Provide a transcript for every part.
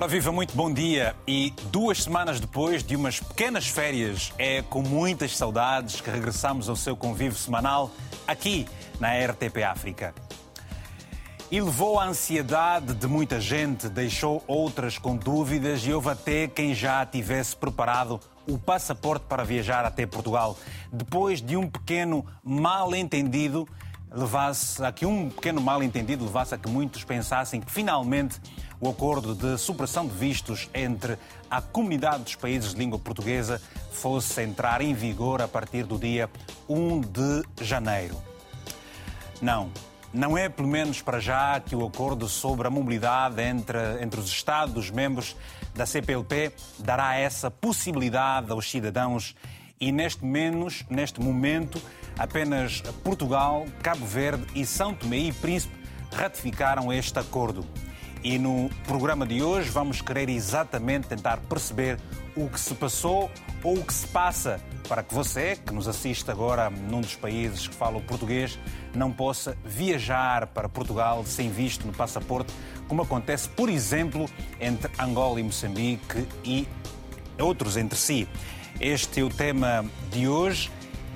Ora, viva, muito bom dia. E duas semanas depois de umas pequenas férias, é com muitas saudades que regressamos ao seu convívio semanal aqui na RTP África. E levou a ansiedade de muita gente, deixou outras com dúvidas e houve até quem já tivesse preparado o passaporte para viajar até Portugal. Depois de um pequeno mal-entendido, levasse a que um pequeno mal-entendido levasse a que muitos pensassem que finalmente o acordo de supressão de vistos entre a comunidade dos países de língua portuguesa fosse entrar em vigor a partir do dia 1 de janeiro. Não, não é pelo menos para já que o acordo sobre a mobilidade entre, entre os Estados-membros da CPLP dará essa possibilidade aos cidadãos e neste menos, neste momento, apenas Portugal, Cabo Verde e São Tomé e Príncipe ratificaram este acordo. E no programa de hoje vamos querer exatamente tentar perceber o que se passou ou o que se passa para que você, que nos assiste agora num dos países que fala o português, não possa viajar para Portugal sem visto no passaporte, como acontece, por exemplo, entre Angola e Moçambique e outros entre si. Este é o tema de hoje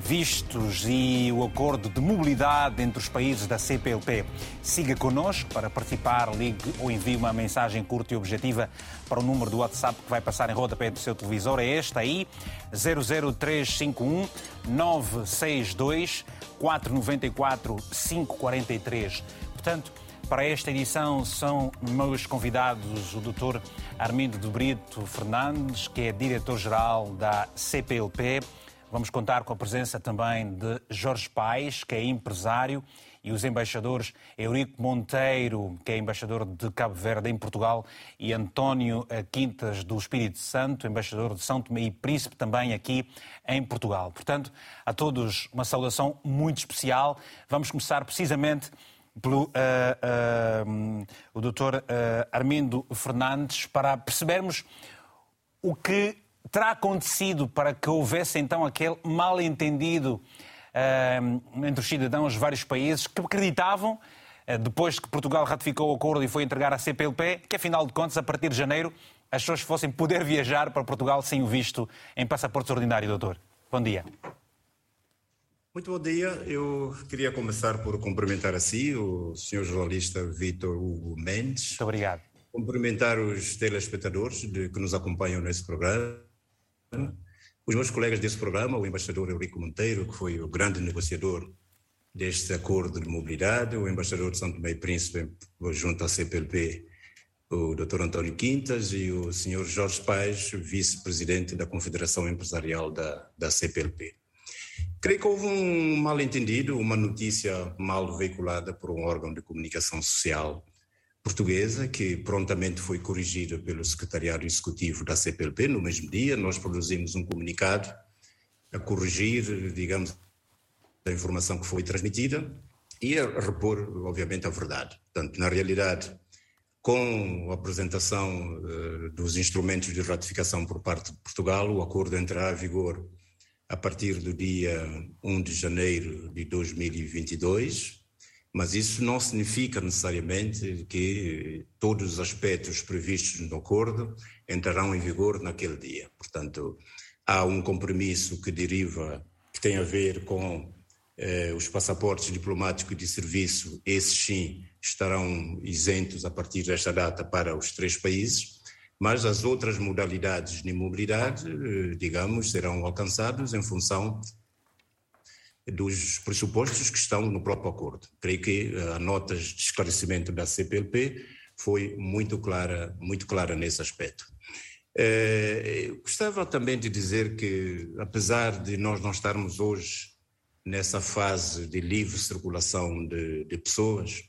vistos e o acordo de mobilidade entre os países da CPLP. Siga connosco para participar, ligue ou envie uma mensagem curta e objetiva para o número do WhatsApp que vai passar em rodapé do seu televisor. É este aí, 00351 962 494 543. Portanto, para esta edição são meus convidados o Dr. Armindo de Brito Fernandes, que é diretor-geral da CPLP, Vamos contar com a presença também de Jorge Paes, que é empresário, e os embaixadores Eurico Monteiro, que é embaixador de Cabo Verde em Portugal, e António Quintas do Espírito Santo, embaixador de São Tomé e Príncipe também aqui em Portugal. Portanto, a todos uma saudação muito especial. Vamos começar precisamente pelo uh, uh, o Dr. Armindo Fernandes para percebermos o que terá acontecido para que houvesse então aquele mal-entendido uh, entre os cidadãos de vários países que acreditavam, uh, depois que Portugal ratificou o acordo e foi entregar à CPLP, que afinal de contas, a partir de janeiro, as pessoas fossem poder viajar para Portugal sem o visto em passaporte ordinário, doutor? Bom dia. Muito bom dia. Eu queria começar por cumprimentar a si, o senhor jornalista Vitor Hugo Mendes. Muito obrigado. Cumprimentar os telespectadores de, que nos acompanham nesse programa os meus colegas desse programa, o embaixador Eurico Monteiro, que foi o grande negociador deste acordo de mobilidade, o embaixador de São Tomé e Príncipe junto à CPLP, o Dr. António Quintas e o Sr. Jorge Paes, vice-presidente da Confederação Empresarial da, da CPLP. Creio que houve um mal-entendido, uma notícia mal veiculada por um órgão de comunicação social portuguesa, que prontamente foi corrigida pelo Secretariado Executivo da CPLP. No mesmo dia, nós produzimos um comunicado a corrigir, digamos, a informação que foi transmitida e a repor, obviamente, a verdade. Portanto, na realidade, com a apresentação uh, dos instrumentos de ratificação por parte de Portugal, o acordo entrará em vigor a partir do dia 1 de janeiro de 2022 mas isso não significa necessariamente que todos os aspectos previstos no acordo entrarão em vigor naquele dia. Portanto, há um compromisso que deriva, que tem a ver com eh, os passaportes diplomáticos de serviço, esses sim estarão isentos a partir desta data para os três países, mas as outras modalidades de mobilidade, eh, digamos, serão alcançadas em função dos pressupostos que estão no próprio acordo. Creio que eh, a nota de esclarecimento da CPLP foi muito clara, muito clara nesse aspecto. Eh, gostava também de dizer que, apesar de nós não estarmos hoje nessa fase de livre circulação de, de pessoas,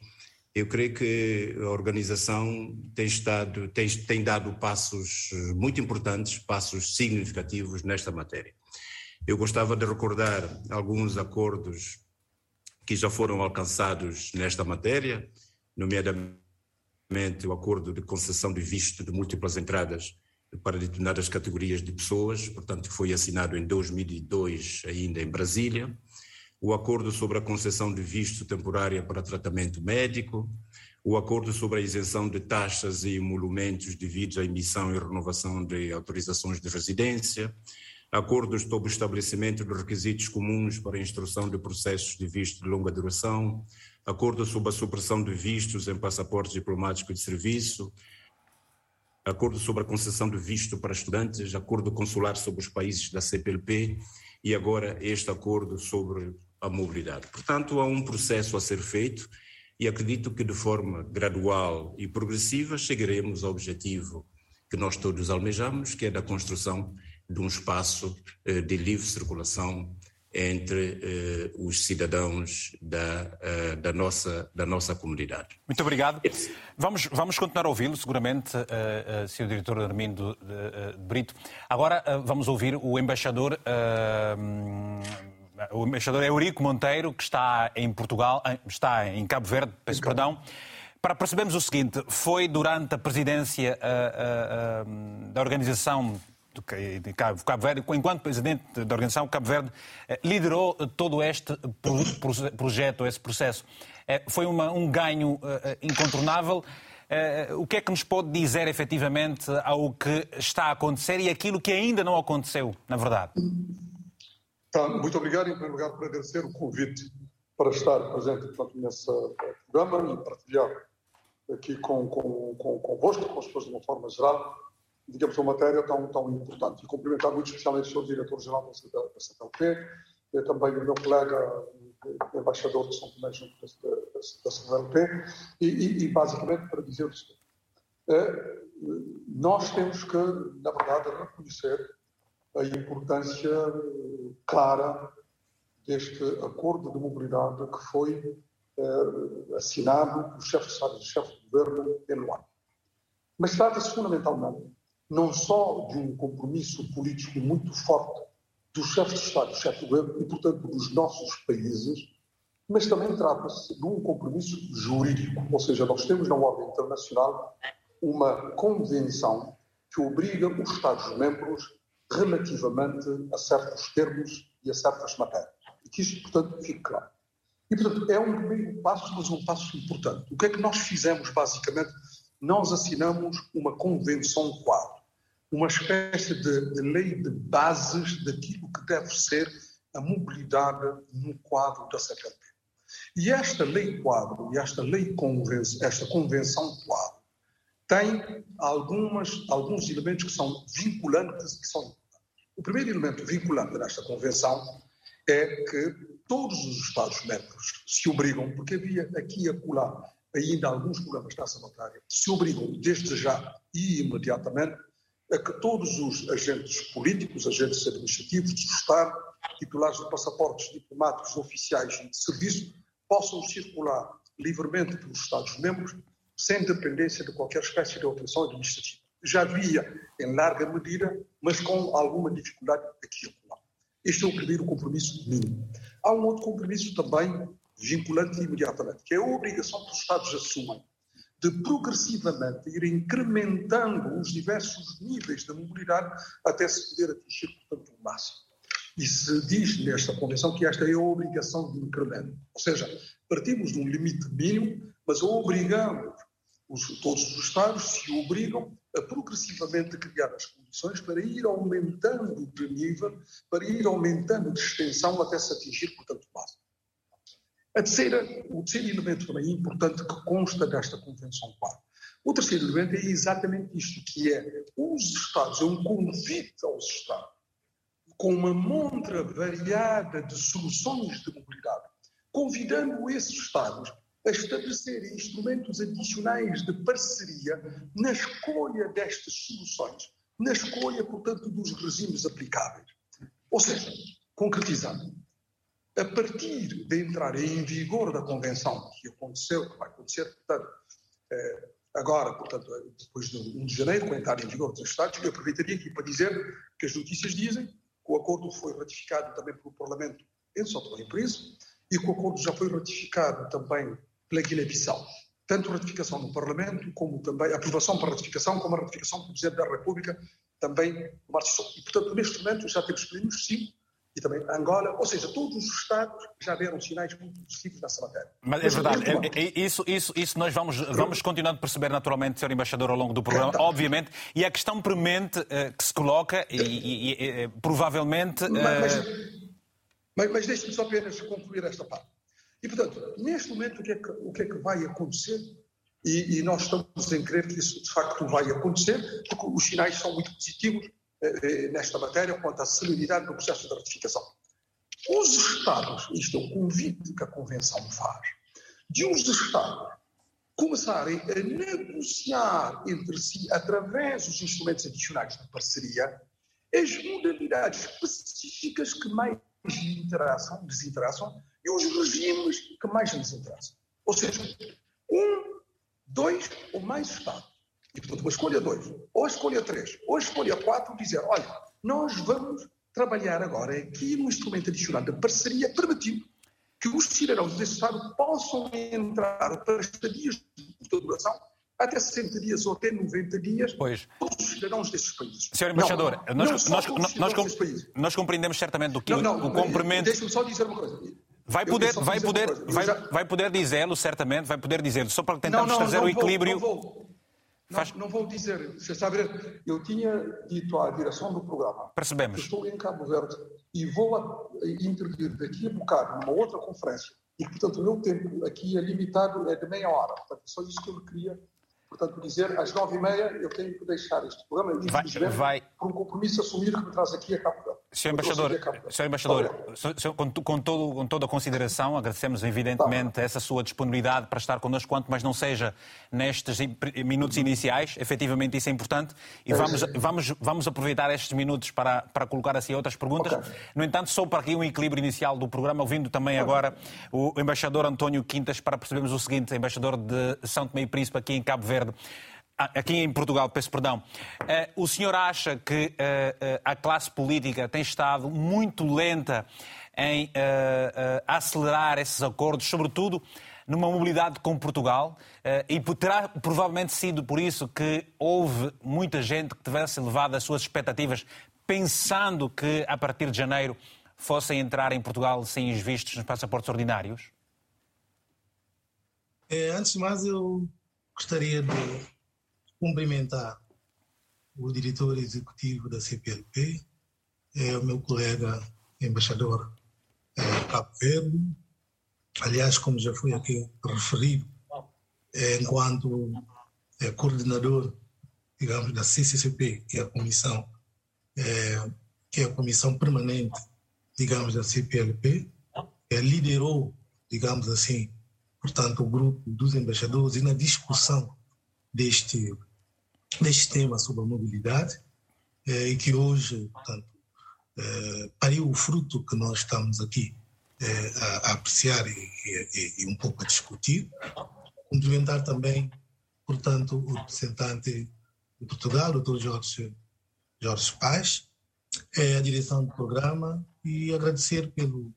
eu creio que a organização tem, estado, tem, tem dado passos muito importantes, passos significativos nesta matéria. Eu gostava de recordar alguns acordos que já foram alcançados nesta matéria, nomeadamente o acordo de concessão de visto de múltiplas entradas para determinadas categorias de pessoas, portanto, foi assinado em 2002, ainda em Brasília. O acordo sobre a concessão de visto temporária para tratamento médico, o acordo sobre a isenção de taxas e emolumentos devidos à emissão e renovação de autorizações de residência, acordos sobre o estabelecimento de requisitos comuns para a instrução de processos de visto de longa duração, acordo sobre a supressão de vistos em passaportes diplomáticos de serviço, acordo sobre a concessão de visto para estudantes, acordo consular sobre os países da CPLP e agora este acordo sobre a mobilidade. Portanto, há um processo a ser feito e acredito que de forma gradual e progressiva chegaremos ao objetivo que nós todos almejamos, que é da construção de um espaço eh, de livre circulação entre eh, os cidadãos da, uh, da, nossa, da nossa comunidade. Muito obrigado. Vamos, vamos continuar a ouvi-lo, seguramente, uh, Sr. Diretor Armindo Brito. Agora vamos ouvir o embaixador o embaixador Eurico Monteiro, que está em Portugal, está em Cabo Verde, peço perdão, para percebermos o seguinte: foi durante a presidência da organização de Cabo Verde, enquanto presidente da organização, Cabo Verde eh, liderou todo este projeto, esse processo. Eh, foi uma, um ganho eh, incontornável. O que é que nos pode dizer efetivamente ao que está a acontecer e aquilo que ainda não aconteceu, na verdade? Tá, muito obrigado, em primeiro lugar, por agradecer o convite para estar presente portanto, nesse programa e partilhar aqui com, com, com, convosco, com as pessoas de uma forma geral, digamos, uma matéria tão, tão importante. E cumprimentar muito especialmente o Sr. Diretor-Geral da CPLP, e também o meu colega embaixador de São Tomé junto da, CPLP, e, e, e, basicamente para dizer o seguinte, é, nós temos que, na verdade, reconhecer a importância clara deste acordo de mobilidade que foi eh, assinado pelo chefe de Estado e chefe de governo em Luanda. Mas trata-se fundamentalmente não só de um compromisso político muito forte dos chefes de Estado e chefe de governo e, portanto, dos nossos países, mas também trata-se de um compromisso jurídico, ou seja, nós temos na ordem internacional uma convenção que obriga os Estados-membros relativamente a certos termos e a certas matérias. E que isto, portanto, fique claro. E, portanto, é um primeiro passo, mas um passo importante. O que é que nós fizemos, basicamente? Nós assinamos uma convenção quadro, uma espécie de, de lei de bases daquilo que deve ser a mobilidade no quadro da CPLP. E esta lei quadro, e esta lei convenção, esta convenção quadro, tem algumas, alguns elementos que são vinculantes que são. O primeiro elemento vinculante nesta convenção é que todos os Estados-membros se obrigam, porque havia aqui e acolá ainda alguns problemas nessa matéria, se obrigam desde já e imediatamente a que todos os agentes políticos, agentes administrativos do Estado, titulares de passaportes diplomáticos oficiais e de serviço, possam circular livremente pelos Estados-membros sem dependência de qualquer espécie de operação administrativa. Já havia, em larga medida, mas com alguma dificuldade aqui e lá. Este é o primeiro compromisso mínimo. Há um outro compromisso também vinculante imediatamente, que é a obrigação que os Estados assumem de progressivamente ir incrementando os diversos níveis da mobilidade até se poder atingir, portanto, o máximo. E se diz nesta Convenção que esta é a obrigação de incremento. Ou seja, partimos de um limite mínimo, mas obrigamos os, todos os Estados se obrigam a progressivamente criar as condições para ir aumentando de nível, para ir aumentando de extensão até se atingir, portanto, o máximo. A terceira, o terceiro elemento também importante que consta desta Convenção Quadro. O terceiro elemento é exatamente isto, que é os Estados, é um convite aos Estados, com uma montra variada de soluções de mobilidade, convidando esses Estados a estabelecer instrumentos adicionais de parceria na escolha destas soluções, na escolha, portanto, dos regimes aplicáveis. Ou seja, concretizando, a partir de entrar em vigor da Convenção, que aconteceu, que vai acontecer, portanto, eh, agora, portanto, depois de 1 de janeiro, com a entrada em vigor dos Estados, eu aproveitaria aqui para dizer que as notícias dizem que o acordo foi ratificado também pelo Parlamento em São Tomé e Príncipe e que o acordo já foi ratificado também pela Guiné-Bissau. Tanto ratificação no Parlamento, como também aprovação para ratificação, como a ratificação do Presidente da República também Março E, portanto, neste momento já temos cinco e também Angola, ou seja, todos os Estados já deram sinais muito positivos nessa matéria. Mas é verdade, é, é, isso, isso, isso nós vamos, vamos continuando a perceber naturalmente, Sr. Embaixador, ao longo do programa, então, obviamente, e a questão premente uh, que se coloca, e, e, e provavelmente. Uh... Mas, mas, mas deixe-me só apenas concluir esta parte. E, portanto, neste momento, o que é que, o que, é que vai acontecer? E, e, nós estamos em crer que isso de facto vai acontecer, porque os sinais são muito positivos eh, eh, nesta matéria quanto à celeridade do processo de ratificação. Os Estados, isto é o convite que a Convenção faz, de os Estados começarem a negociar entre si, através dos instrumentos adicionais de parceria, as modalidades específicas que mais lhes interessam, e os regimes que mais lhes interessam. Ou seja, um, dois ou mais Estados e, portanto, uma escolha 2, ou escolha 3, ou escolha 4, dizer: olha, nós vamos trabalhar agora aqui num instrumento adicional de parceria, permitindo que os cidadãos desse Estado possam entrar para estadias de duração até 60 dias ou até 90 dias, pois. todos os cidadãos desses países. Senhor Embaixador, não, nós, não nós, nós, nós, compreendemos certamente do que não, não, o comprimento. Deixe-me só dizer uma coisa. Vai poder, vai poder, vai, já... vai poder dizê-lo, certamente, vai poder dizê-lo, só para tentarmos trazer o equilíbrio. Vou, não vou. Faz... Não, não, vou dizer, você sabe, eu tinha dito à direção do programa Percebemos. que estou em Cabo Verde e vou a, intervir daqui a bocado numa outra conferência e, portanto, o meu tempo aqui é limitado, é de meia hora. Portanto, só isso que eu queria portanto, dizer, às nove e meia eu tenho que deixar este programa, vai, vai. por um compromisso assumido que me traz aqui a Cabo Verde. Sr. Embaixador, Sr. Embaixador com, com, todo, com toda a consideração, agradecemos evidentemente tá. essa sua disponibilidade para estar connosco, quanto mais não seja nestes minutos iniciais, efetivamente isso é importante, e é vamos, vamos, vamos aproveitar estes minutos para, para colocar assim outras perguntas. Okay. No entanto, só para aqui um equilíbrio inicial do programa, ouvindo também agora o embaixador António Quintas, para percebermos o seguinte, embaixador de São Tomé e Príncipe aqui em Cabo Verde. Ah, aqui em Portugal, peço perdão. Eh, o senhor acha que eh, eh, a classe política tem estado muito lenta em acelerar esses acordos, sobretudo numa mobilidade com Portugal, e terá provavelmente sido por isso que houve muita gente que tivesse elevado as suas expectativas, pensando que a partir de janeiro fossem entrar em Portugal sem os vistos nos passaportes ordinários? É, antes de mais, eu gostaria de cumprimentar o diretor executivo da CPLP, é o meu colega embaixador é, Cabo Verde. Aliás, como já foi aqui referido, é, enquanto é, coordenador, digamos, da CCCP, que é a comissão, é, que é a comissão permanente, digamos, da CPLP, é, liderou, digamos assim, portanto, o grupo dos embaixadores e na discussão deste neste tema sobre a mobilidade eh, e que hoje, portanto, eh, pariu o fruto que nós estamos aqui eh, a, a, apreciar e, e, e, um pouco a discutir. Cumprimentar também, portanto, o representante de Portugal, o Dr. Jorge, Jorge Paz, a direção do programa e agradecer pelo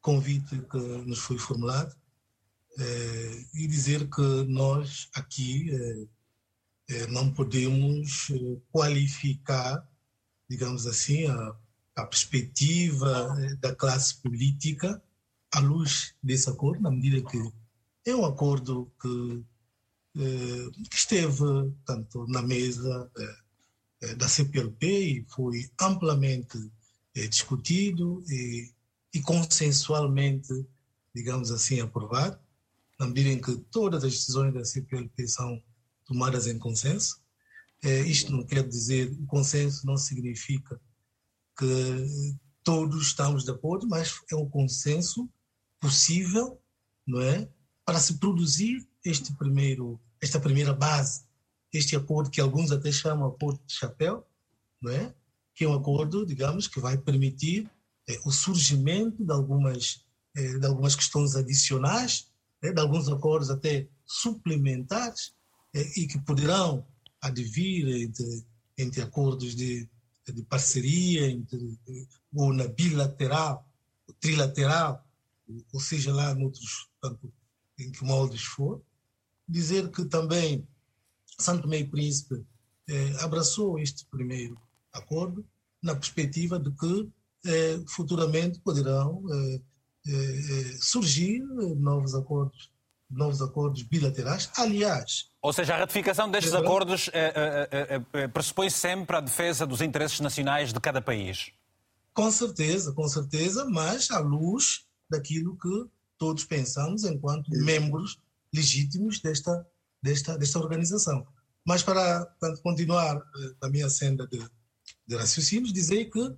convite que nos foi formulado e dizer que nós aqui é, não podemos qualificar, digamos assim, a, a perspectiva da classe política à luz desse acordo, na medida que é um acordo que, que esteve tanto na mesa da CPLP e foi amplamente discutido e, e consensualmente, digamos assim, aprovado, na medida em que todas as decisões da CPLP são tomadas em consenso. É, isto não quer dizer, o consenso não significa que todos estamos de acordo, mas é um consenso possível, não é, para se produzir este primeiro, esta primeira base, este acordo que alguns até chamam acordo de chapéu, não é, que é um acordo, digamos, que vai permitir é, o surgimento de algumas é, de algumas questões adicionais, é, de alguns acordos até suplementares e que poderão advir entre, entre acordos de, de parceria, entre, ou na bilateral, trilateral, ou seja lá tanto em que moldes for. Dizer que também Santo e Príncipe eh, abraçou este primeiro acordo na perspectiva de que futuramente poderão surgir novos acordos, novos acordos bilaterais. Aliás, ou seja, a ratificação destes é acordos pressupõe sempre a defesa dos interesses nacionais de cada país. Com certeza, com certeza, mas à luz daquilo que todos pensamos enquanto membros legítimos desta, desta, desta organização. Mas para, para continuar eh, a minha senda de, de raciocínios, dizer que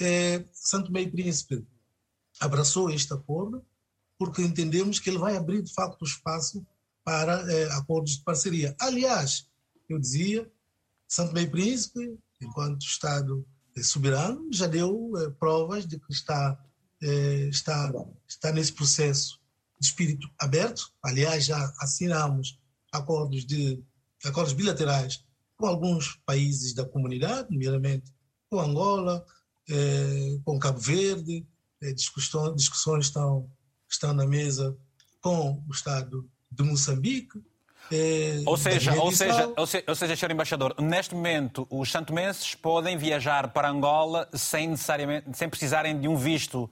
eh, Santo Meio Príncipe abraçou este acordo porque entendemos que ele vai abrir, de facto, espaço para eh, acordos de parceria. Aliás, eu dizia, Santo Meio Príncipe, enquanto Estado soberano já deu eh, provas de que está, está, está nesse processo de espírito aberto. Aliás, já assinamos acordos, de, acordos bilaterais com alguns países da comunidade, nomeadamente com Angola, com Cabo Verde, discussões, discussões estão, estão na mesa com o Estado de Moçambique, é, ou seja, ou seja, ou seja, ou seja, Sr. Embaixador, neste momento os santomenses podem viajar para Angola sem, necessariamente, sem precisarem de um visto uh,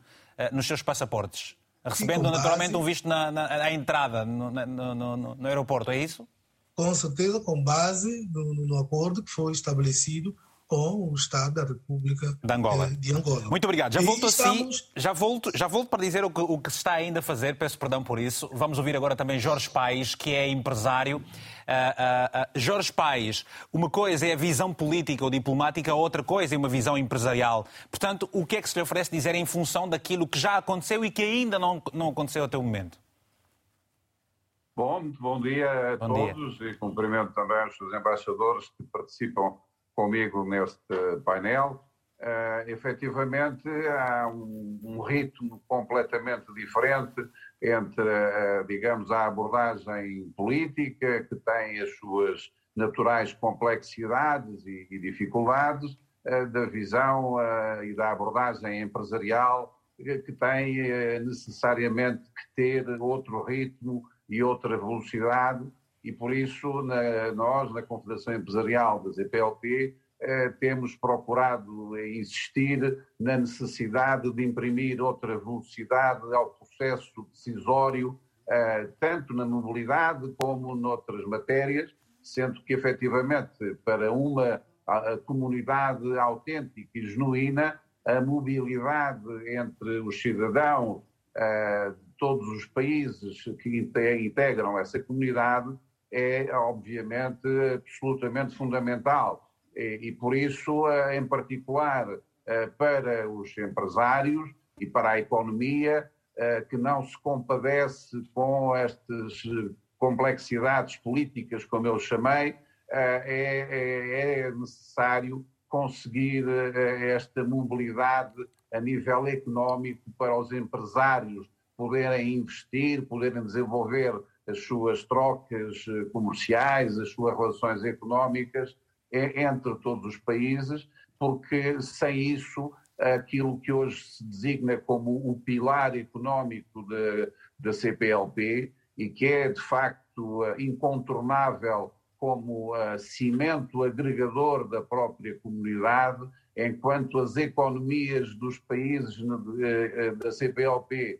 nos seus passaportes, recebendo base, naturalmente um visto na, na à entrada no, no, no, no, aeroporto, é isso? Com certeza, com base no, no acordo que foi estabelecido com o Estado da República de Angola. Eh, de Angola. Muito obrigado. Já volto estamos... assim, já volto, já volto para dizer o que, o que se está ainda a fazer, peço perdão por isso. Vamos ouvir agora também Jorge Paes, que é empresário. Uh, uh, uh, Jorge Paes, uma coisa é a visão política ou diplomática, outra coisa é uma visão empresarial. Portanto, o que é que se lhe oferece dizer em função daquilo que já aconteceu e que ainda não, não aconteceu até o momento? Bom, muito bom dia a bom todos dia. e cumprimento também os embaixadores que participam comigo neste painel. Uh, efetivamente, há um, um, ritmo completamente diferente entre, uh, digamos, a abordagem política, que tem as suas naturais complexidades e, e dificuldades, uh, da visão e da abordagem empresarial, que tem necessariamente que ter outro ritmo e outra velocidade e por isso na, nós, na Confederação Empresarial da ZPLP, eh, temos procurado insistir na necessidade de imprimir outra velocidade ao processo decisório, eh, tanto na mobilidade como noutras matérias, sendo que efetivamente para uma a, a comunidade autêntica e genuína, a mobilidade entre os cidadãos eh, de todos os países que integram essa comunidade é, obviamente, absolutamente fundamental. E, e por isso, eh, em particular, eh, para os empresários e para a economia, eh, que não se compadece com estas complexidades políticas, como eu chamei, é, é, é necessário conseguir esta mobilidade a nível económico para os empresários poderem investir, poderem desenvolver as suas trocas eh, comerciais, as suas relações económicas entre todos os países, porque sem isso aquilo que hoje se designa como o pilar económico da CPLP e que é de facto eh, incontornável como uh, cimento agregador da própria comunidade, enquanto as economias dos países da CPLP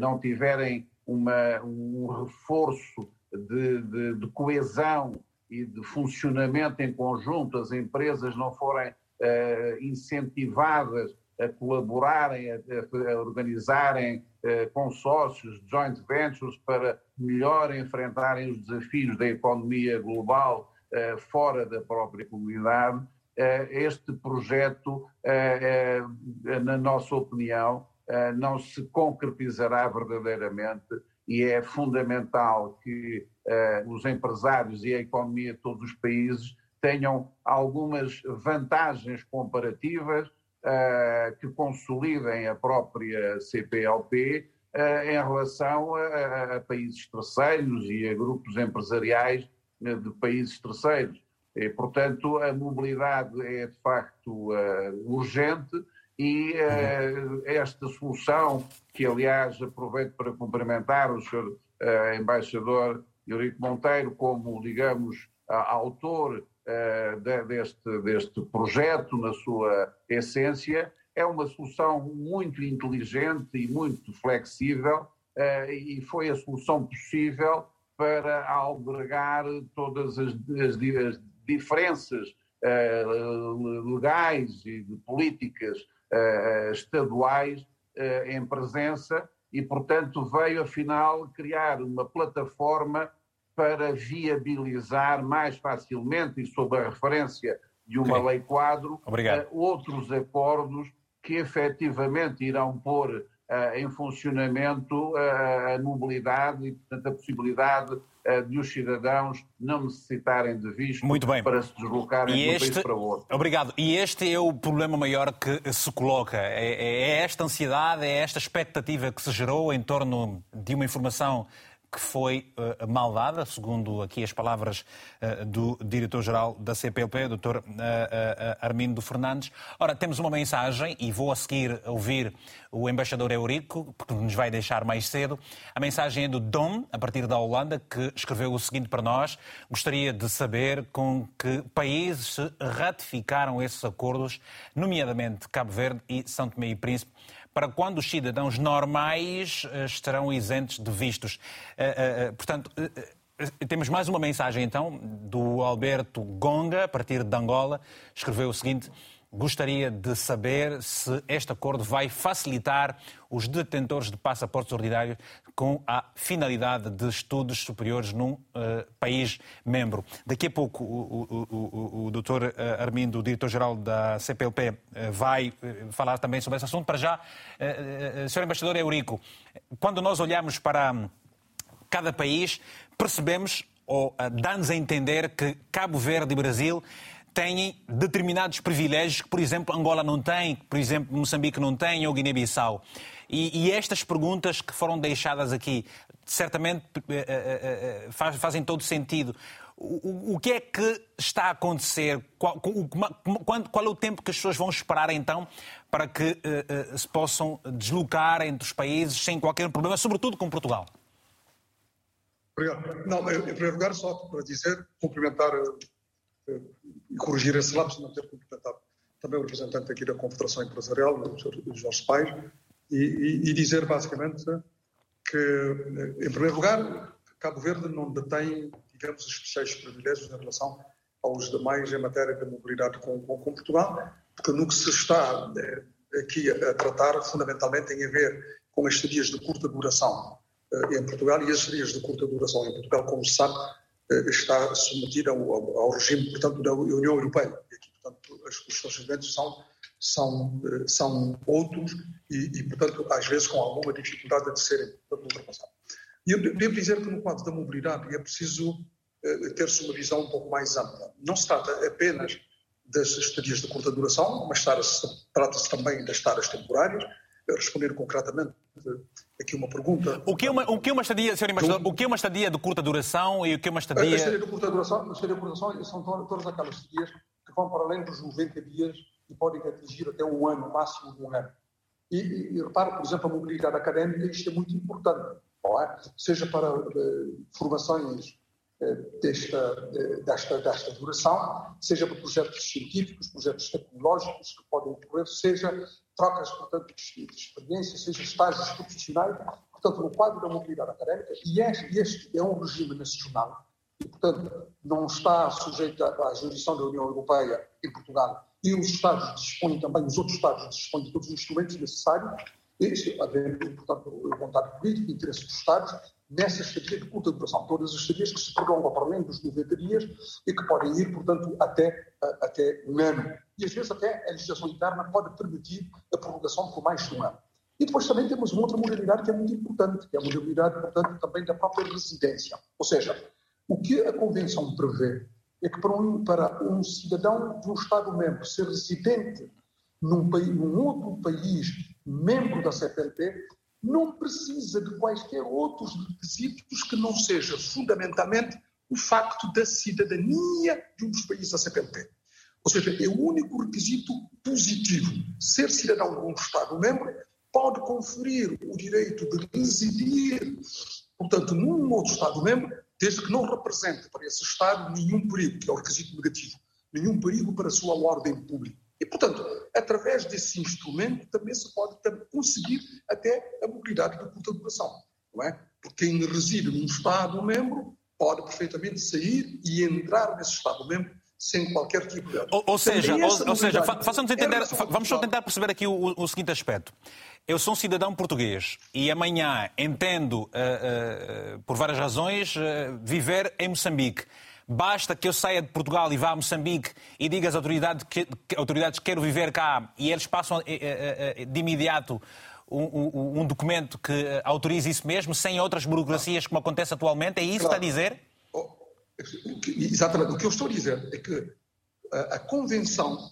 não tiverem uma, um reforço de, de, de, coesão e de funcionamento em conjunto, as empresas não forem uh, incentivadas a colaborarem, a, a organizarem uh, consórcios, joint ventures para melhor enfrentarem os desafios da economia global uh, fora da própria comunidade, este projeto, na nossa opinião, eh, não se concretizará verdadeiramente e é fundamental que uh, os empresários e a economia de todos os países tenham algumas vantagens comparativas uh, que consolidem a própria CPLP uh, em relação a, países terceiros e a grupos empresariais de países terceiros. E, portanto, a mobilidade é de facto urgente e uh, esta solução, que aliás aproveito para cumprimentar o Sr. Uh, eh, embaixador Eurico Monteiro como, digamos, autor de, deste, deste projeto na sua essência, é uma solução muito inteligente e muito flexível e foi a solução possível para albergar todas as, as, as diferenças legais e de políticas estaduais em presença e, portanto, veio afinal criar uma plataforma para viabilizar mais facilmente e sob a referência de uma okay. lei quadro outros acordos que efetivamente irão pôr em funcionamento a mobilidade e, portanto, a possibilidade de os cidadãos não necessitarem de visto para se deslocarem de um este... país para outro. Obrigado. E este é o problema maior que se coloca. É, é, é esta ansiedade, é esta expectativa que se gerou em torno de uma informação que foi uh, mal dada, segundo aqui as palavras uh, do diretor-geral da CPLP, Dr. Uh, Armindo Fernandes. Ora, temos uma mensagem e vou a seguir ouvir o embaixador Eurico, porque nos vai deixar mais cedo. A mensagem é do Dom, a partir da Holanda, que escreveu o seguinte para nós: Gostaria de saber com que países se ratificaram esses acordos, nomeadamente Cabo Verde e São Tomé e Príncipe para quando os cidadãos normais eh, estarão isentos de vistos. Eh, eh, portanto, temos mais uma mensagem então do Alberto Gonga, a partir de Angola, escreveu o seguinte: gostaria de saber se este acordo vai facilitar os detentores de passaportes ordinários com a finalidade de estudos superiores num uh, país membro. Daqui a pouco o, o, o, o Dr. Eh, Armindo, o diretor-geral da CPLP, uh, eh, vai uh, falar também sobre esse assunto. Para já, uh, Sr. Embaixador Eurico, quando nós olhamos para hum, cada país, percebemos ou dá-nos a entender que Cabo Verde e Brasil têm determinados privilégios que, por exemplo, Angola não tem, que, por exemplo, Moçambique não tem ou Guiné-Bissau. E, e, estas perguntas que foram deixadas aqui, certamente eh, eh, eh, fazem todo sentido. O, que é que está a acontecer? Qual, é o tempo que as pessoas vão esperar então para que se possam deslocar entre os países sem qualquer problema, sobretudo com Portugal? Obrigado. Não, em primeiro lugar, só para dizer, cumprimentar e corrigir esse lapso, não ter cumprimentado também o representante aqui da Confederação Empresarial, o Sr. Jorge e, e, e, dizer basicamente que, em primeiro lugar, Cabo Verde não detém, digamos, especiais privilégios em relação aos demais em matéria de mobilidade com, com, com Portugal, porque no que se está eh, aqui a, tratar, fundamentalmente, tem a ver com as estadias de curta duração eh, em Portugal e as estadias de curta duração em Portugal, como se sabe, está submetida ao, ao, regime, portanto, da União Europeia. E aqui, portanto, os procedimentos são, são, eh, são outros e, e, portanto, às vezes com alguma dificuldade de serem ultrapassados. E eu devo dizer que no quadro da mobilidade é preciso eh, ter-se uma visão um pouco mais ampla. Não se trata apenas das estadias de curta duração, mas trata-se também das taras temporárias, responder concretamente aqui uma pergunta. O que é uma, o que é uma estadia, Sr. Embaixador, o que é uma estadia de curta duração e o que é uma estadia... A estadia de curta duração, a estadia de curta duração são todas aquelas estadias que vão para além dos 90 dias e podem atingir até um ano, máximo de um ano. E, e, e repara, por exemplo, a mobilidade académica, isto é muito importante, é? seja para uh, formações uh, desta, uh, desta, desta duração, seja para projetos científicos, projetos tecnológicos que podem ocorrer, seja trocas, portanto, de experiência, seja estágios profissionais, portanto, no quadro da mobilidade académica, e este, este é um regime nacional, e, portanto, não está sujeito à jurisdição da União Europeia em Portugal, e os Estados dispõem também, os outros Estados dispõem de todos os instrumentos necessários, e, havendo, portanto, política e interesse dos Estados, nessa estadia de curta duração. Todas as estadias que se prolongam para além dos 90 dias e que podem ir, portanto, até, até um ano. E às vezes até a legislação interna pode permitir a prorrogação por mais de um ano. E depois também temos uma outra modalidade que é muito importante, que é a modalidade, portanto, também da própria residência. Ou seja, o que a Convenção prevê é que para um, para um cidadão de um Estado-membro ser residente num, país, num outro país membro da CPLP, não precisa de quaisquer outros requisitos que não seja fundamentalmente o facto da cidadania de um dos países da CPLP. Ou seja, é o único requisito positivo. Ser cidadão de um Estado-membro pode conferir o direito de residir, portanto, num outro Estado-membro, desde que não represente para esse Estado nenhum perigo, que é o requisito negativo, nenhum perigo para a sua ordem pública. E, portanto, através desse instrumento também se pode conseguir até a mobilidade da curta duração, não é? Porque quem reside num Estado-membro pode perfeitamente sair e entrar nesse Estado-membro sem qualquer tipo de. Ou, ou seja, ou, ou, seja façamos entender, vamos só tentar perceber aqui o, o, seguinte aspecto. Eu sou um cidadão português e amanhã entendo, uh, uh, por várias razões, uh, viver em Moçambique. Basta que eu saia de Portugal e vá a Moçambique e diga às autoridades que, que autoridades quero viver cá e eles passam de imediato um, um, um, documento que autorize isso mesmo, sem outras burocracias como acontece atualmente? É isso claro. que está a dizer? Exatamente. O que eu estou a dizer é que a, a Convenção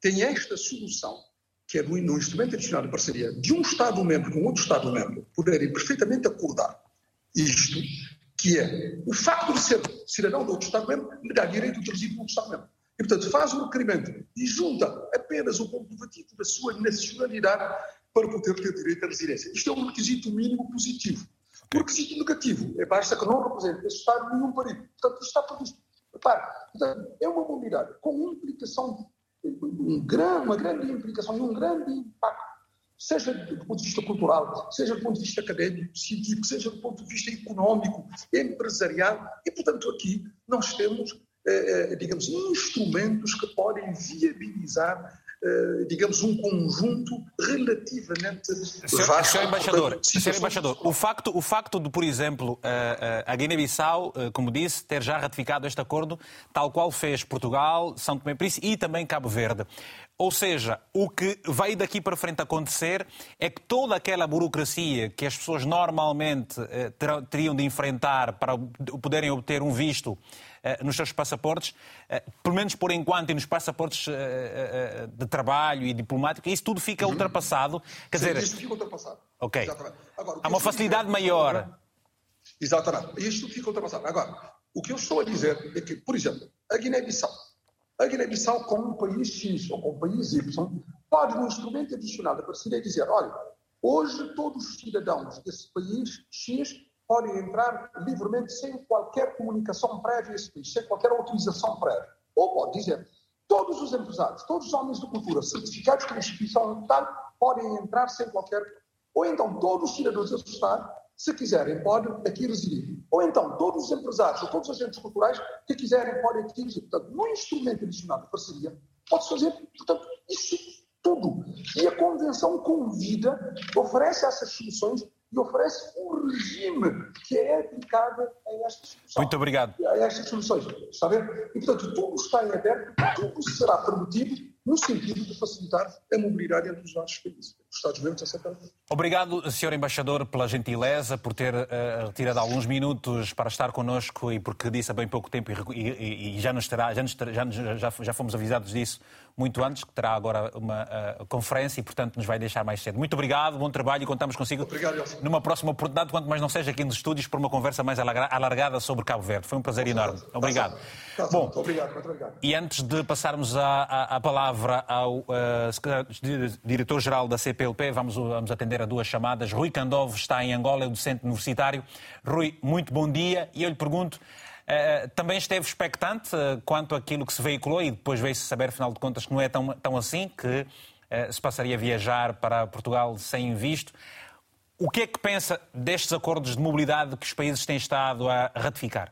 tem esta solução, que é no, no instrumento adicional de parceria, de um Estado-membro com outro Estado-membro poderem perfeitamente acordar isto, que é o facto de ser cidadão de outro Estado-membro lhe dá direito de residir no outro Estado-membro. E, portanto, faz um requerimento e junta apenas o comprovativo da sua nacionalidade para poder ter direito à residência. Isto é um requisito mínimo positivo. O requisito negativo é basta que não represente esse Estado nenhum perigo. Portanto, isto está previsto. Repare, portanto, é uma mobilidade com uma implicação, um gran, uma grande implicação e um grande impacto, seja do ponto de vista cultural, seja do ponto de vista académico, científico, seja do ponto de vista económico, empresarial. E, portanto, aqui nós temos, eh, eh digamos, instrumentos que podem viabilizar digamos, um conjunto relativamente senhor, vasto. Senhor embaixador, senhor embaixador o, facto, o facto de, por exemplo, a Guiné-Bissau, eh, como disse, ter já ratificado este acordo, tal qual fez Portugal, São Tomé e Príncipe e também Cabo Verde. Ou seja, o que vai daqui para frente acontecer é que toda aquela burocracia que as pessoas normalmente eh, teriam de enfrentar para poderem obter um visto eh, nos seus passaportes, eh, pelo menos por enquanto, e nos passaportes eh, de trabalho e diplomático, isso tudo fica ultrapassado. Quer Sim, dizer, isto fica ultrapassado. Ok. Exatamente. Agora, Há uma facilidade maior. Exatamente. Isto fica ultrapassado. Agora, o que eu estou a dizer é que, por exemplo, a Guiné-Bissau, a Guiné-Bissau, como um país X ou como um país Y, pode, num instrumento adicional da parceria, dizer: olha, hoje todos os cidadãos desse país X podem entrar livremente sem qualquer comunicação prévia sem qualquer autorização prévia. Ou pode dizer, todos os empresários, todos os homens de cultura certificados pela instituição tal podem entrar sem qualquer... Ou então todos os cidadãos desse Estado, se quiserem, podem aqui residir. Ou então todos os empresários ou todos os agentes culturais que quiserem podem aqui residir. Portanto, no instrumento adicional de parceria, pode-se fazer, portanto, isso tudo. E a Convenção convida, oferece essas soluções e oferece um regime que é aplicável a estas soluções. Muito obrigado. A estas soluções. Está a ver? E, portanto, tudo está em aberto, tudo será permitido no sentido de facilitar a mobilidade entre os vários países, os Estados-membros, etc. Obrigado, Sr. Embaixador, pela gentileza, por ter uh, retirado alguns minutos para estar connosco e porque disse há bem pouco tempo e, e, e já, nos terá, já, nos terá, já, já, já fomos avisados disso muito antes, que terá agora uma uh, conferência e, portanto, nos vai deixar mais cedo. Muito obrigado, bom trabalho e contamos consigo obrigado, numa próxima oportunidade, quanto mais não seja aqui nos estúdios, por uma conversa mais alargada sobre Cabo Verde. Foi um prazer enorme. Obrigado. Tá bom, obrigado, muito obrigado. E antes de passarmos a, a, a palavra ao uh, diretor-geral da CPLP, vamos, vamos atender a duas chamadas. Rui Candov está em Angola, é o docente universitário. Rui, muito bom dia e eu lhe pergunto. Uh, também esteve expectante uh, quanto àquilo que se veiculou e depois veio-se saber, afinal de contas, que não é tão, tão assim, que uh, se passaria a viajar para Portugal sem visto. O que é que pensa destes acordos de mobilidade que os países têm estado a ratificar?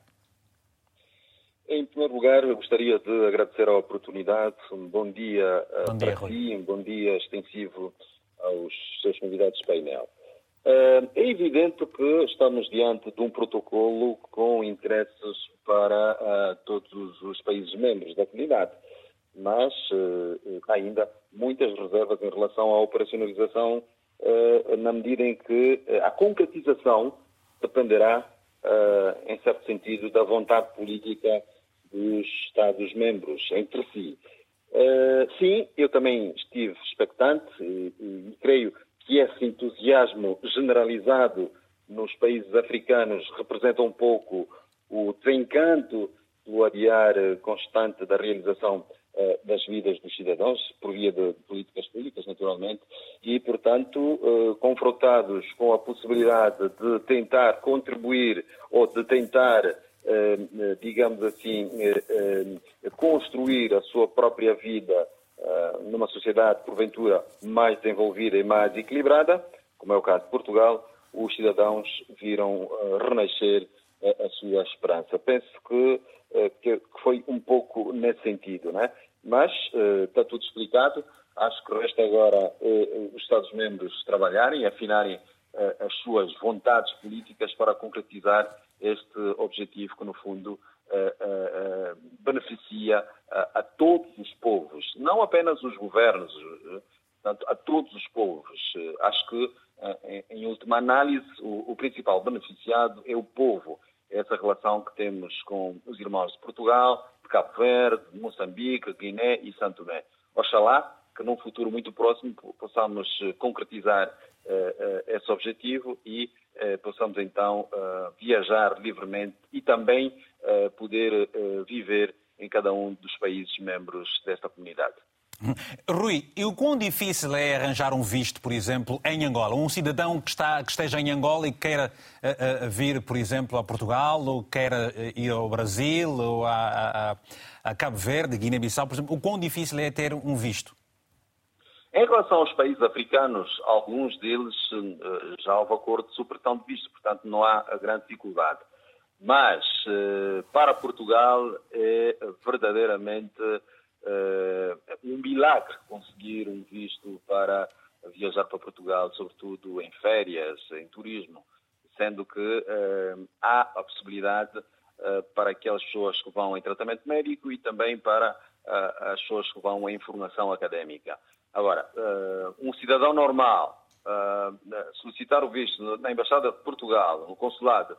Em primeiro lugar, eu gostaria de agradecer a oportunidade. Um bom dia, bom dia para ti, um bom dia extensivo aos seus convidados de painel. É evidente que estamos diante de um protocolo com interesses para uh, todos os países membros da comunidade, mas ainda muitas reservas em relação à operacionalização, na medida em que a concretização dependerá, em certo sentido, da vontade política dos Estados-membros entre si. sim, eu também estive expectante e, creio que esse entusiasmo generalizado nos países africanos representa um pouco o desencanto do adiar constante da realização das vidas dos cidadãos, por via de políticas públicas, naturalmente, e, portanto, uh, confrontados com a possibilidade de tentar contribuir ou de tentar, uh, digamos assim, construir a sua própria vida numa sociedade, porventura, mais desenvolvida e mais equilibrada, como é o caso de Portugal, os cidadãos viram renascer a sua esperança. Penso que, que foi um pouco nesse sentido, né? mas está tudo explicado. Acho que resta agora os Estados-membros trabalharem e afinarem as suas vontades políticas para concretizar este objetivo que, no fundo, beneficia a, todos os povos, não apenas os governos, a todos os povos. Acho que, em, última análise, o, principal beneficiado é o povo. Essa relação que temos com os irmãos de Portugal, de Cabo Verde, de Moçambique, Guiné e Santo Tomé. Oxalá que num futuro muito próximo possamos concretizar esse objetivo e possamos então viajar livremente e também poder viver em cada um dos países membros desta comunidade. Rui, e o quão difícil é arranjar um visto, por exemplo, em Angola? Um cidadão que, está, que esteja em Angola e queira uh, uh, vir, por exemplo, a Portugal, ou queira uh, ir ao Brasil, ou a, a, a Cabo Verde, Guiné-Bissau, por exemplo, o quão difícil é ter um visto? Em relação aos países africanos, alguns deles já houve acordo de supressão de visto, portanto não há grande dificuldade. Mas para Portugal é verdadeiramente um milagre conseguir um visto para viajar para Portugal, sobretudo em férias, em turismo, sendo que uh, há a possibilidade uh, para aquelas pessoas que vão em tratamento médico e também para as pessoas que vão em formação académica. Agora, um cidadão normal solicitar o visto na Embaixada de Portugal, no consulado,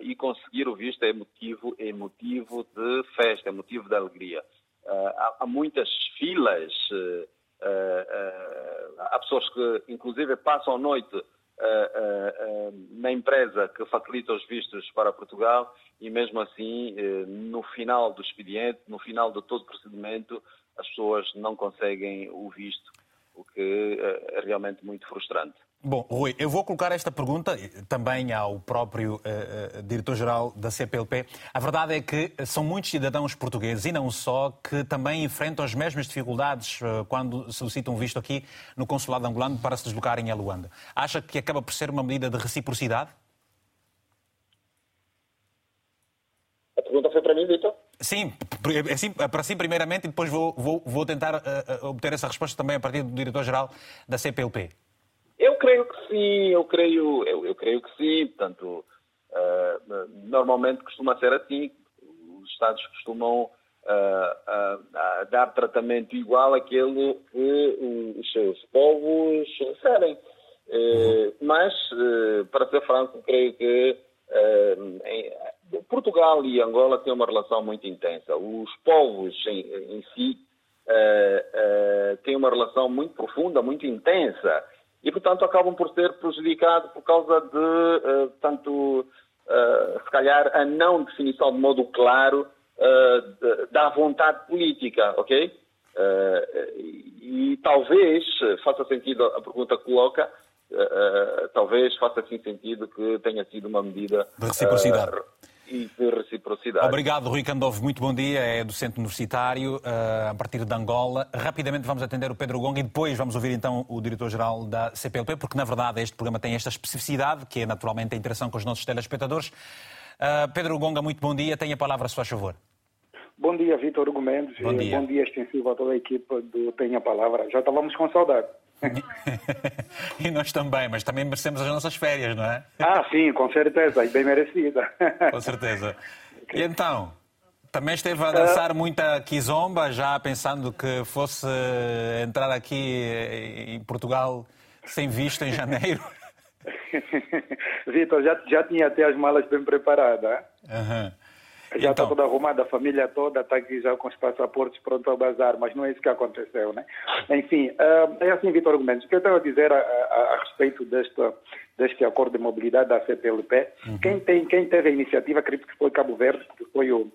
e conseguir o visto é motivo, é motivo de festa, é motivo de alegria. Há, há, muitas filas, eh, eh, eh, há pessoas que, inclusive, passam a noite na empresa que facilita os vistos para Portugal e, mesmo assim, no final do expediente, no final de todo o procedimento, as pessoas não conseguem o visto, o que é realmente muito frustrante. Bom, Rui, eu vou colocar esta pergunta também ao próprio uh, diretor-geral da CPLP. A verdade é que são muitos cidadãos portugueses, e não só, que também enfrentam as mesmas dificuldades uh, quando solicitam visto aqui no consulado angolano para se deslocarem a Luanda. Acha que acaba por ser uma medida de reciprocidade? A pergunta foi para mim, Vitor? Sim, assim, para si primeiramente e depois vou, vou, vou tentar uh, obter essa resposta também a partir do diretor-geral da CPLP. Eu creio que sim, eu creio, eu, eu creio que sim. Portanto, uh, normalmente costuma ser assim. Os Estados costumam uh, uh, dar tratamento igual àquele que os seus povos recebem. Uhum. Mas, para ser franco, creio que em, Portugal e Angola têm uma relação muito intensa. Os povos em, em si têm uma relação muito profunda, muito intensa e, portanto, acabam por ser prejudicados por causa de, uh, tanto, uh, se calhar, a não definição de modo claro uh, de, da vontade política, ok? e talvez faça sentido a pergunta que coloca, talvez faça assim sentido que tenha sido uma medida de reciprocidade e de reciprocidade. Obrigado, Rui Candove. Muito bom dia. É docente universitário uh, a partir de Angola. Rapidamente vamos atender o Pedro Gonga e depois vamos ouvir então o diretor-geral da CPLP, porque na verdade este programa tem esta especificidade, que é naturalmente a interação com os nossos telespectadores. Uh, Pedro Gonga, muito bom dia. Tenha a palavra, se faz favor. Bom dia, Vitor Gomes. Bom dia. Bom dia extensivo a toda a equipa do Tenha a Palavra. Já estávamos com saudade. E nós também, mas também merecemos as nossas férias, não é? Ah, sim, com certeza, e bem merecida. com certeza. E então, também esteve a dançar muita kizomba, já pensando que fosse entrar aqui em Portugal sem visto em janeiro? Vitor, já, já tinha até as malas bem preparadas. Uhum. Já está então... toda arrumada, a família toda está aqui já com os passaportes prontos a bazar, mas não é isso que aconteceu, né? Enfim, uh, é assim, Vitor Gomes, o que eu tenho a dizer a, a, a respeito deste, deste acordo de mobilidade da CPLP, uhum. quem, tem, quem teve a iniciativa, acredito que foi Cabo Verde, que foi o,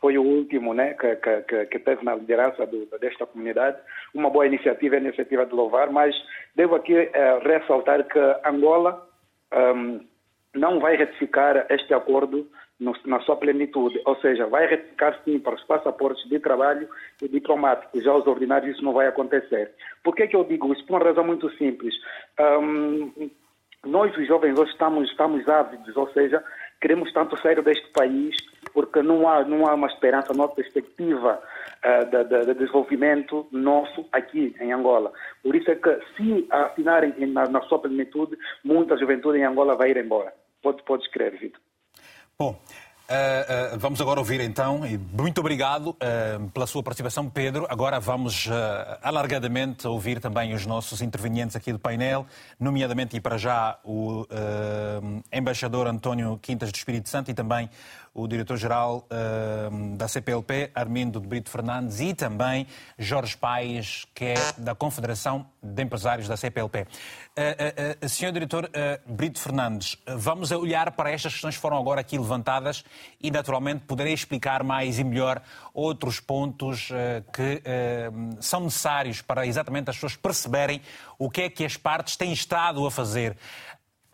foi o último né, que, que, que teve na liderança do, desta comunidade. Uma boa iniciativa, a iniciativa de louvar, mas devo aqui uh, ressaltar que Angola um, não vai ratificar este acordo na sua plenitude, ou seja, vai retificar sim para os passaportes de trabalho e diplomáticos, já os ordinários isso não vai acontecer. Por que, que eu digo isso? Por uma razão muito simples. Um, nós, os jovens, hoje estamos, estamos ávidos, ou seja, queremos tanto sair deste país porque não há, não há uma esperança, uma perspectiva uh, de, de, de, desenvolvimento nosso aqui em Angola. Por isso é que, se assinarem na, na sua plenitude, muita juventude em Angola vai ir embora. Pode, pode escrever, Vitor. Bom, Uh, uh, vamos agora ouvir então, e muito obrigado uh, pela sua participação, Pedro. Agora vamos alargadamente ouvir também os nossos intervenientes aqui do painel, nomeadamente e para já o embaixador António Quintas do Espírito Santo e também o diretor-geral uh, da CPLP, Armindo de Brito Fernandes, e também Jorge Paes, que é da Confederação de Empresários da CPLP. Uh, uh, senhor diretor Brito Fernandes, vamos olhar para estas questões que foram agora aqui levantadas e, naturalmente, poderei explicar mais e melhor outros pontos que são necessários para exatamente as pessoas perceberem o que é que as partes têm estado a fazer.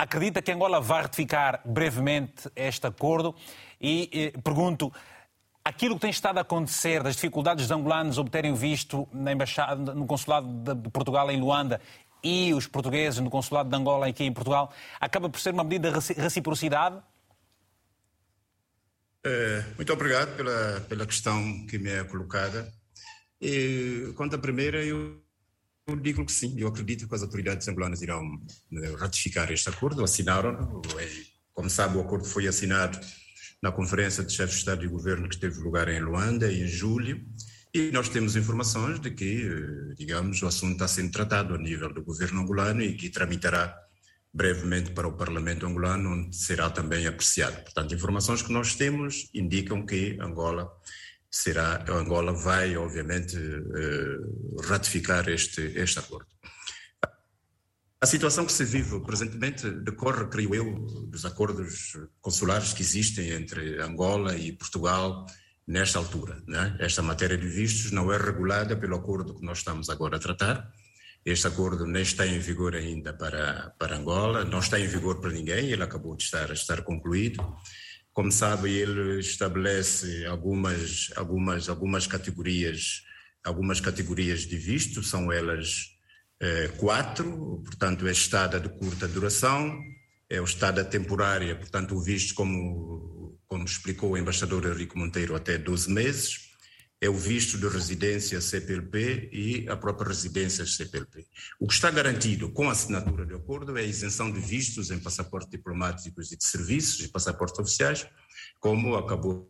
Acredita que Angola vai ratificar brevemente este acordo? E eh, pergunto, aquilo que tem estado a acontecer, das dificuldades dos angolanos obterem visto na embaixada, no consulado de Portugal em Luanda e os portugueses no consulado de Angola aqui em Portugal, acaba por ser uma medida de reciprocidade? É, muito obrigado pela, pela questão que me é colocada. E, quanto à primeira, eu, eu digo que sim, eu acredito que as autoridades angolanas irão eh, ratificar este acordo, assinaram. Como sabe, o acordo foi assinado na Conferência de Chefes de Estado e Governo que teve lugar em Luanda em julho, e nós temos informações de que, eh, digamos, o assunto está sendo tratado a nível do governo angolano e que tramitará brevemente para o Parlamento angolano, onde será também apreciado. Portanto, informações que nós temos indicam que Angola será, Angola vai, obviamente, eh, ratificar este, este acordo. A situação que se vive presentemente decorre, creio eu, dos acordos consulares que existem entre Angola e Portugal nesta altura. Né? Esta matéria de vistos não é regulada pelo acordo que nós estamos agora a tratar. Este acordo nem está em vigor ainda para, para Angola, não está em vigor para ninguém, ele acabou de estar, estar concluído. Como sabe, ele estabelece algumas, algumas, algumas categorias, algumas categorias de visto, são elas é, quatro, portanto, é estada de curta duração, é o estada temporária, portanto, o visto, como, como explicou o embaixador Henrique Monteiro, até 12 meses, é o visto de residência CPLP e a própria residência CPLP. O que está garantido com a assinatura do acordo é a isenção de vistos em passaportes diplomáticos e de serviços e passaportes oficiais, como acabou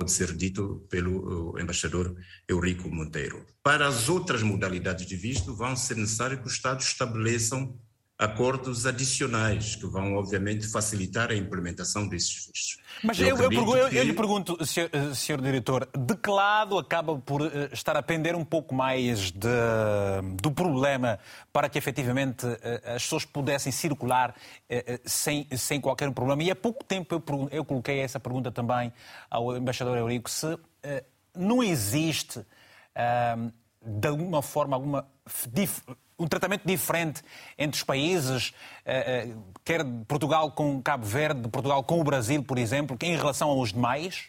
pode ser dito pelo embaixador Eurico Monteiro. Para as outras modalidades de visto, vão ser necessário que os Estados estabeleçam acordos adicionais que vão, obviamente, facilitar a implementação desses vistos. Mas eu, eu, eu, que... eu lhe pergunto, senhor, eh, senhor, Diretor, de que lado acaba por eh, estar a pender um pouco mais de, do problema para que efetivamente eh, as pessoas pudessem circular sem, sem qualquer problema? E há pouco tempo eu, eu coloquei essa pergunta também ao embaixador Eurico, se não existe, de alguma forma, alguma um tratamento diferente entre os países, eh, eh, quer Portugal com Cabo Verde, Portugal com o Brasil, por exemplo, em relação aos demais?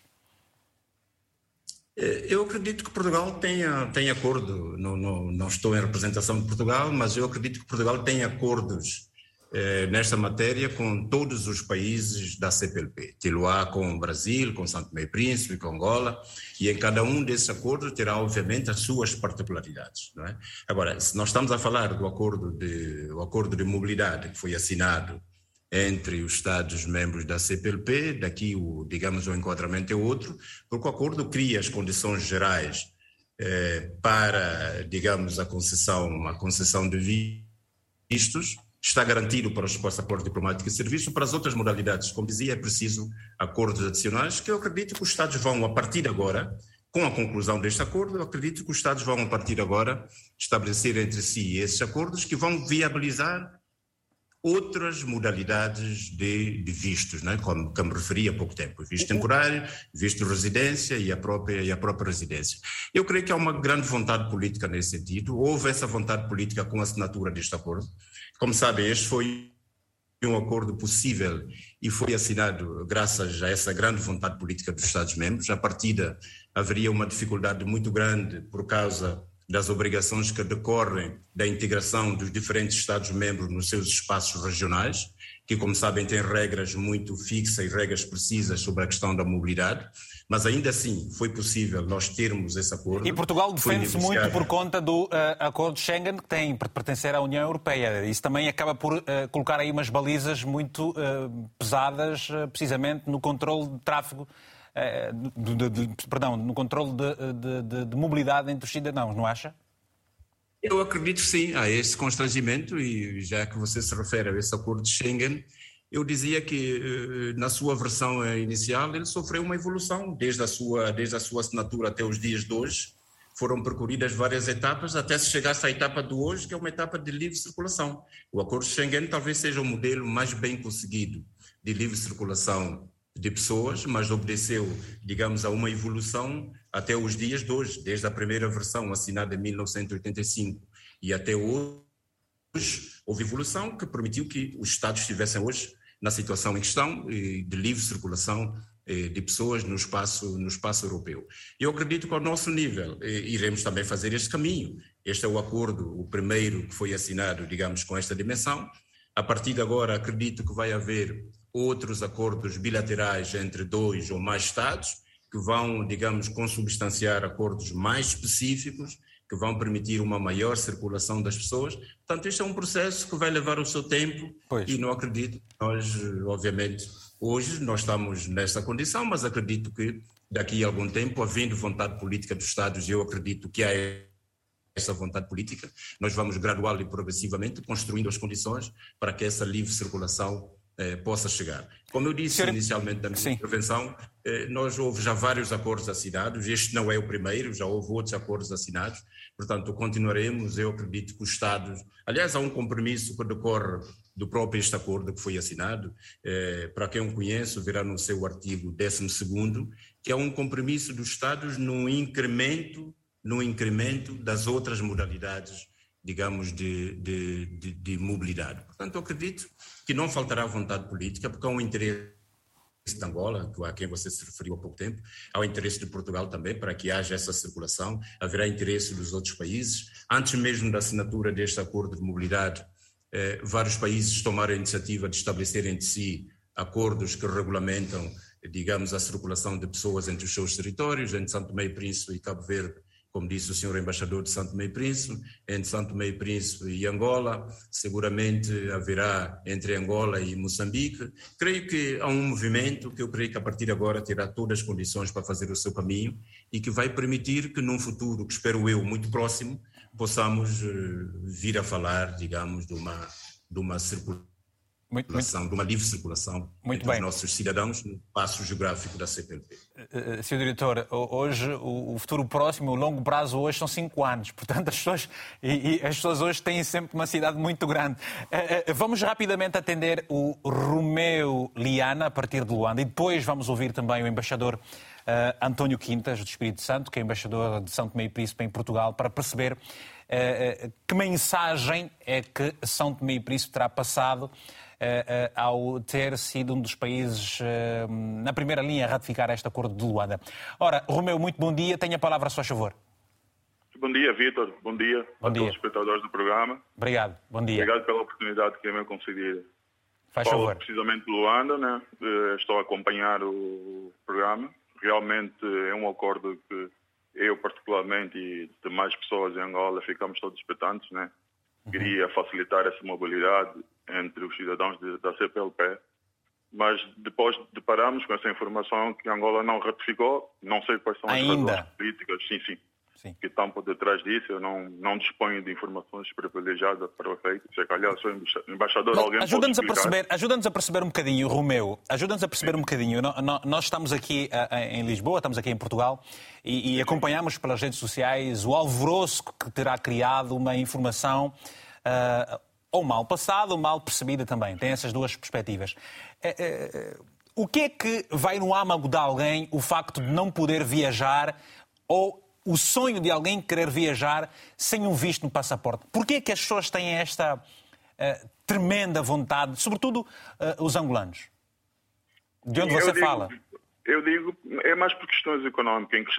Eh, eu acredito que Portugal tenha, tem acordo, não, não, não estou em representação de Portugal, mas eu acredito que Portugal tem acordos eh, nesta matéria com todos os países da CPLP. Tê-lo-á com o Brasil, com Santo e Príncipe, com Angola, e em cada um desses acordos terá, obviamente, as suas particularidades. Não é? Agora, se nós estamos a falar do acordo de, o acordo de mobilidade que foi assinado entre os Estados-membros da CPLP, daqui, o, digamos, o enquadramento é outro, porque o acordo cria as condições gerais eh, para, digamos, a concessão, a concessão de vistos, está garantido para os passaportes diplomáticos e serviço. Para as outras modalidades, como dizia, é preciso acordos adicionais, que eu acredito que os Estados vão, a partir de agora, com a conclusão deste acordo, eu acredito que os Estados vão, a partir de agora, estabelecer entre si esses acordos que vão viabilizar outras modalidades de, de vistos, né? como, como referi há pouco tempo, visto temporário, visto de residência e a, própria, e a própria residência. Eu creio que há uma grande vontade política nesse sentido, houve essa vontade política com a assinatura deste acordo, como sabem, este foi um acordo possível e foi assinado graças a essa grande vontade política dos Estados-membros. A partida haveria uma dificuldade muito grande por causa das obrigações que decorrem da integração dos diferentes Estados-membros nos seus espaços regionais, que, como sabem, têm regras muito fixas e regras precisas sobre a questão da mobilidade mas ainda assim foi possível nós termos esse acordo. E Portugal defende-se muito por conta do uh, acordo de Schengen que tem para pertencer à União Europeia. Isso também acaba por uh, colocar aí umas balizas muito uh, pesadas, precisamente no controle de tráfego, de, de, de, perdão, no controle de, de mobilidade entre os cidadãos, não acha? Eu acredito sim, há esse constrangimento e já que você se refere a esse acordo de Schengen, eu dizia que eh, na sua versão eh, inicial ele sofreu uma evolução desde a sua desde a sua assinatura até os dias de hoje foram percorridas várias etapas até se chegasse à etapa de hoje que é uma etapa de livre circulação o acordo de Schengen talvez seja o modelo mais bem conseguido de livre circulação de pessoas mas obedeceu digamos a uma evolução até os dias de hoje desde a primeira versão assinada em 1985 e até hoje houve evolução que permitiu que os estados estivessem hoje na situação em questão de livre circulação eh, de pessoas no espaço, no espaço europeu. Eu acredito que ao nosso nível eh, iremos também fazer este caminho. Este é o acordo, o primeiro que foi assinado, digamos, com esta dimensão. A partir de agora, acredito que vai haver outros acordos bilaterais entre dois ou mais Estados, que vão, digamos, consubstanciar acordos mais específicos que vão permitir uma maior circulação das pessoas. Portanto, este é um processo que vai levar o seu tempo pois. e não acredito, nós, obviamente, hoje nós estamos nessa condição, mas acredito que daqui a algum tempo, havendo vontade política dos Estados, e eu acredito que há essa vontade política, nós vamos gradual e progressivamente construindo as condições para que essa livre circulação eh, possa chegar. Como eu disse inicialmente na minha Sim. intervenção, eh, nós houve já vários acordos assinados, este não é o primeiro, já houve outros acordos assinados, portanto continuaremos, eu acredito que os Estados, aliás há um compromisso que decorre do próprio este acordo que foi assinado, eh, para quem o conhece, verá no seu artigo 12º, que é um compromisso dos Estados no incremento, no incremento das outras modalidades digamos, de, de, de, de mobilidade. Portanto, eu acredito que não faltará vontade política, porque há um interesse de Angola, a quem você se referiu há pouco tempo, há o interesse de Portugal também para que haja essa circulação, haverá interesse dos outros países. Antes mesmo da assinatura deste acordo de mobilidade, eh, vários países tomaram a iniciativa de estabelecer entre si acordos que regulamentam, digamos, a circulação de pessoas entre os seus territórios, entre Santo e Príncipe e Cabo Verde como disse o senhor embaixador de Santo Meio Príncipe, entre Santo Meio Príncipe e Angola, seguramente haverá entre Angola e Moçambique. Creio que há um movimento que eu creio que a partir de agora terá todas as condições para fazer o seu caminho e que vai permitir que num futuro, que espero eu, muito próximo, possamos eh, vir a falar, digamos, de uma, de uma circulação muito, muito, de uma livre circulação muito entre bem. os nossos cidadãos no espaço geográfico da CPLP. Uh, eh, eh, Sr. Diretor, hoje o, futuro próximo, o longo prazo hoje são cinco anos, portanto as pessoas, e, e as pessoas hoje têm sempre uma cidade muito grande. Uh, uh, vamos rapidamente atender o Romeu Liana a partir de Luanda e depois vamos ouvir também o embaixador António Quintas, do Espírito Santo, que é embaixador de São Tomé e Príncipe em Portugal, para perceber que mensagem é que São Tomé e Príncipe terá passado eh, eh, ao ter sido um dos países eh, na primeira linha a ratificar este acordo de Luanda. Ora, Romeu, muito bom dia. Tenha a palavra, a sua favor. Bom dia, Vitor. Bom dia bom a dia. todos os espectadores do programa. Obrigado. Bom dia. Obrigado pela oportunidade que me concedida. Faz Falo favor. precisamente de Luanda, né? estou a acompanhar o programa. Realmente é um acordo que eu particularmente e demais pessoas em Angola ficamos todos expectantes, né? Uhum. Queria facilitar essa mobilidade entre os cidadãos de, da CPLP, mas depois deparamos com essa informação que Angola não ratificou, não sei quais são as Ainda. razões políticas, sim, sim, sim, que estão por detrás disso, eu não, não disponho de informações privilegiadas para o efeito, se calhar sou embaixador, mas alguém ajuda-nos a perceber Ajuda-nos a perceber um bocadinho, Romeu, ajuda-nos a perceber sim. um bocadinho, nós estamos aqui eh, em Lisboa, estamos aqui em Portugal, e, e acompanhamos pelas redes sociais o alvoroço que terá criado uma informação uh, ou mal passada ou mal percebida também. Tem essas duas perspectivas. É, é, o que é que vai no âmago de alguém o facto de não poder viajar ou o sonho de alguém querer viajar sem um visto no passaporte? Porquê é que as pessoas têm esta, tremenda vontade, sobretudo os angolanos? De onde você digo, fala? Eu digo, é mais por questões económicas,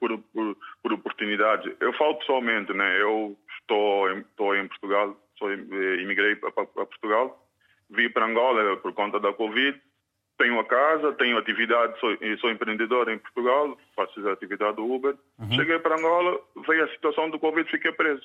por, por, por oportunidades. Eu falo pessoalmente, né? eu estou, estou em Portugal, sou, imigrei para, para Portugal, vim para Angola por conta da Covid, tenho a casa, tenho atividade, sou, sou empreendedor em Portugal, faço a atividade do Uber. Uhum. Cheguei para Angola, veio a situação do Covid, fiquei preso.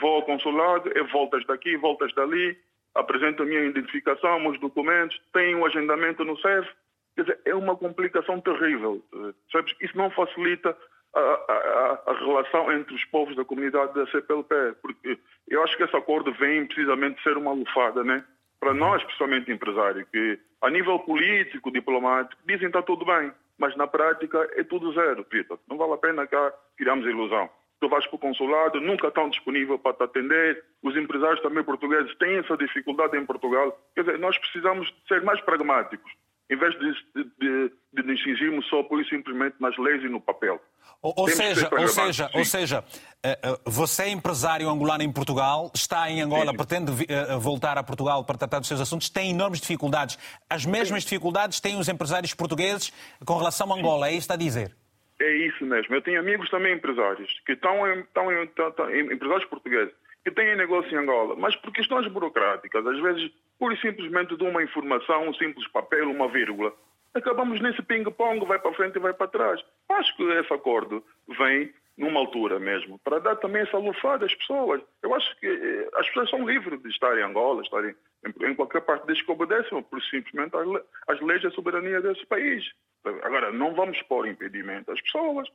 Vou ao consulado, é voltas daqui, voltas dali, apresento a minha identificação, meus documentos, tenho um agendamento no CEF. Quer dizer, é uma complicação terrível. Sabes? Isso não facilita a, a, a, relação entre os povos da comunidade da CPLP, porque eu acho que esse acordo vem precisamente ser uma lufada, né? Para nós, principalmente empresários, que a nível político, diplomático, dizem que está tudo bem, mas na prática é tudo zero, Vitor. Não vale a pena cá criarmos ilusão. Tu vais para o consulado, nunca estão disponíveis para te atender. Os empresários também portugueses têm essa dificuldade em Portugal. Quer dizer, nós precisamos ser mais pragmáticos em vez de, de, de nos cingirmos só por simplesmente nas leis e no papel. Ou, ou seja, ou seja, ou seja, eh, eh, você é empresário angolano em Portugal, está em Angola, sim. pretende eh, voltar a Portugal para tratar dos seus assuntos, tem enormes dificuldades. As mesmas sim. dificuldades têm os empresários portugueses com relação a Angola, é isso que está a dizer? É isso mesmo. Eu tenho amigos também empresários, que estão, estão, estão, estão empresários portugueses, que têm negócio em Angola, mas por questões burocráticas, às vezes, e simplesmente de uma informação, um simples papel, uma vírgula, acabamos nesse ping-pong, vai para frente e vai para trás. Acho que esse acordo vem numa altura mesmo, para dar também essa lufada às pessoas. Eu acho que eh, as pessoas são livres de estar em Angola, estarem em, qualquer parte desde que obedeçam, por simplesmente às leis da soberania desse país. Agora, não vamos pôr impedimento às pessoas.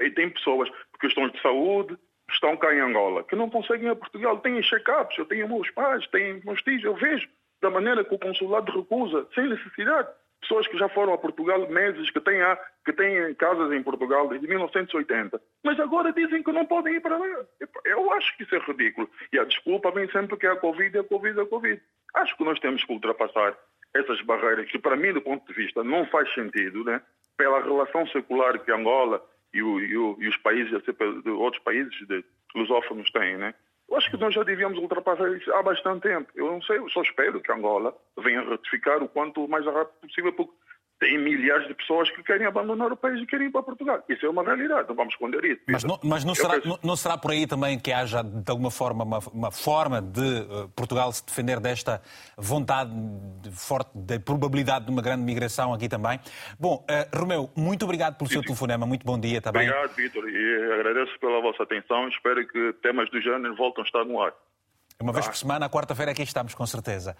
E tem pessoas por questões de saúde, estão cá em Angola, que não conseguem ir a Portugal, têm check-ups, eu tenho meus pais, tenho meus tios, eu vejo da maneira que o consulado recusa, sem necessidade. Pessoas que já foram a Portugal meses, que têm, que têm casas em Portugal desde 1980, mas agora dizem que não podem ir para lá. Eu acho que isso é ridículo. E a desculpa vem sempre que é a Covid, é a Covid, é a Covid. Acho que nós temos que ultrapassar essas barreiras que, para mim, do ponto de vista, não faz sentido, né? pela relação secular que Angola e, o, e, o, e os países, outros países lusófonos têm. Né? Eu acho que nós já devíamos ultrapassar isso há bastante tempo. Eu não sei, eu só espero que Angola venha ratificar o quanto mais rápido possível, porque tem milhares de pessoas que querem abandonar o país e querem ir para Portugal. Isso é uma realidade, não vamos esconder isso. Mas não, mas não, será, penso... não será, por aí também que haja, de alguma forma, uma, uma forma de uh, Portugal se defender desta vontade de, forte, da probabilidade de uma grande migração aqui também? Bom, uh, Romeu, muito obrigado pelo sim, seu sim. telefonema, muito bom dia também. Obrigado, Vitor, e agradeço pela vossa atenção. Espero que temas do género voltem a estar no ar. Uma vez por semana, à quarta-feira, aqui estamos, com certeza.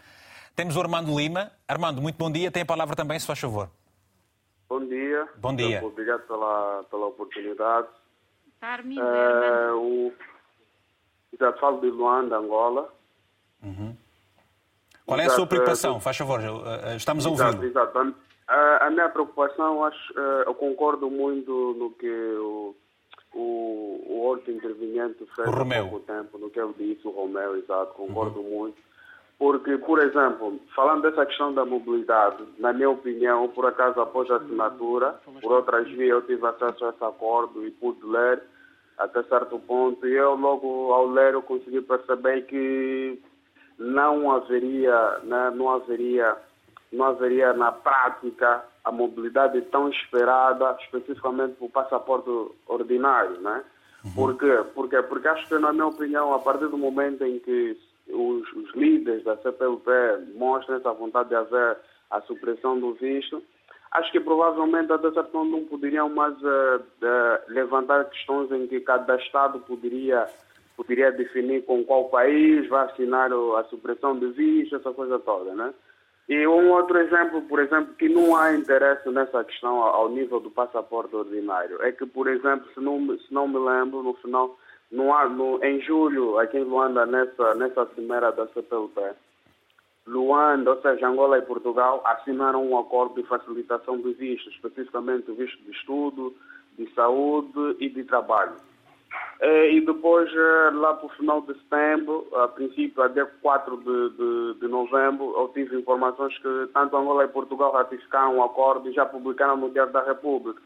Temos o Armando Lima. Armando, muito bom dia. Tem a palavra também, se faz favor. Bom dia. Bom dia. Então, obrigado pela, pela oportunidade. Armin, é, o... Já falo de Luanda, Angola. Uhum. Qual é a sua preocupação? Faz favor, eh, eh, estamos a ouvi-lo. Exato, exato. A, minha preocupação, acho, eh, eu concordo muito no que o, o, o outro interveniente fez há pouco tempo, no que ele disse, o Romeu, exato, concordo uhum. muito. Porque, por exemplo, falando dessa questão da mobilidade, na minha opinião, por acaso após a assinatura, por outras vias eu tive acesso a esse acordo e pude ler até certo ponto, e eu logo ao ler eu consegui perceber que não haveria, né, não haveria, não haveria na prática a mobilidade tão esperada, especificamente para o passaporte ordinário, né? Uhum. Por quê? Porque, porque acho que, na minha opinião, a partir do momento em que os, os líderes da CPLP mostram essa vontade de haver a supressão do visto, acho que provavelmente até certo ponto não poderiam mais uh, levantar questões em que cada Estado poderia, poderia definir com qual país vai assinar a supressão de visto, essa coisa toda, né? E um outro exemplo, por exemplo, que não há interesse nessa questão ao nível do passaporte ordinário, é que, por exemplo, se não, se não me lembro, no final no, no, em julho, aqui em Luanda, nessa, nessa cimeira da CPLP, Luanda, ou seja, Angola e Portugal, assinaram um acordo de facilitação de vistos, especificamente visto de estudo, de saúde e de trabalho. Eh, e depois, eh, lá para o final de setembro, a princípio, até 4 de, de, de, novembro, eu tive informações que tanto Angola e Portugal ratificaram o um acordo e já publicaram no Diário da República.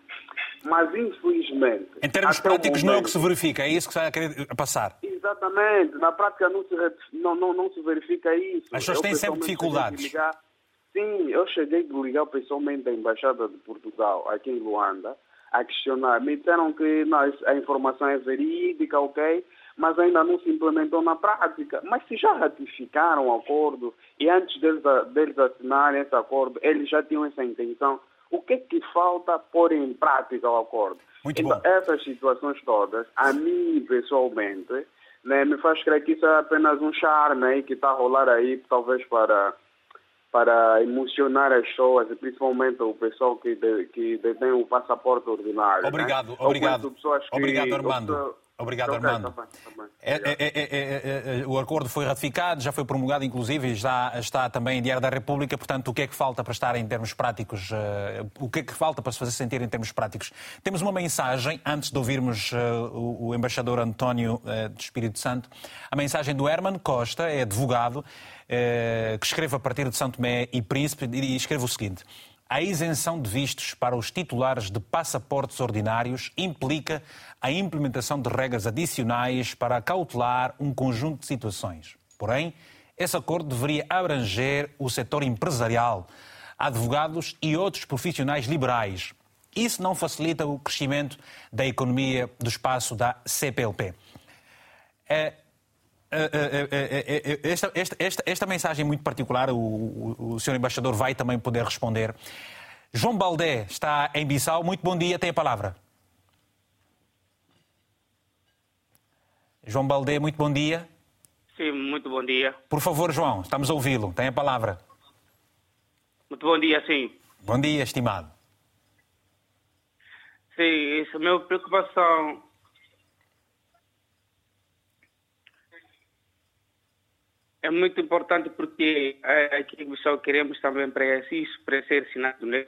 Mas, infelizmente... Em termos práticos, momento, não é o que se verifica, é isso que está a querer passar? Exatamente. Na prática não se, não, não, não se verifica isso. As pessoas têm sempre dificuldades. Sim, eu cheguei de ligar pessoalmente da Embaixada de Portugal, aqui em Luanda, a questionar. Me disseram que não, a informação é verídica, ok, mas ainda não se implementou na prática. Mas se já ratificaram o acordo e antes deles, deles assinarem esse acordo, eles já tinham essa intenção, o que é que falta pôr em prática o acordo? Muito então, bom. essas situações todas, a mim pessoalmente, né, me faz crer que isso é apenas um charme aí que está a rolar aí, talvez para para emocionar as pessoas, principalmente o pessoal que, de, que detém o passaporte ordinário. Obrigado, né? obrigado. Que, obrigado, Armando. Obrigado, Armando. Tá bem, tá bem. É, é, é, o acordo foi ratificado, já foi promulgado, inclusive, e já está também em Diário da República. Portanto, o que é que falta para estar em termos práticos? Uh, o que é que falta para se fazer sentir em termos práticos? Temos uma mensagem, antes de ouvirmos uh, o, o, embaixador António uh, do Espírito Santo. A mensagem do Herman Costa, é advogado, que escreve a partir de São Tomé e Príncipe, e escreve o seguinte. A isenção de vistos para os titulares de passaportes ordinários implica a implementação de regras adicionais para cautelar um conjunto de situações. Porém, esse acordo deveria abranger o setor empresarial, advogados e outros profissionais liberais. Isso não facilita o crescimento da economia do espaço da CPLP. Esta, esta, esta, esta, mensagem muito particular, o, o, o Sr. Embaixador vai também poder responder. João Baldé está em Bissau. Muito bom dia, tem a palavra. João Baldé, muito bom dia. Sim, muito bom dia. Por favor, João, estamos a ouvi-lo. Tem a palavra. Muito bom dia, sim. Bom dia, estimado. Sim, isso, a minha preocupação é muito importante porque aqui que só queremos também para isso, para ser assinado, né?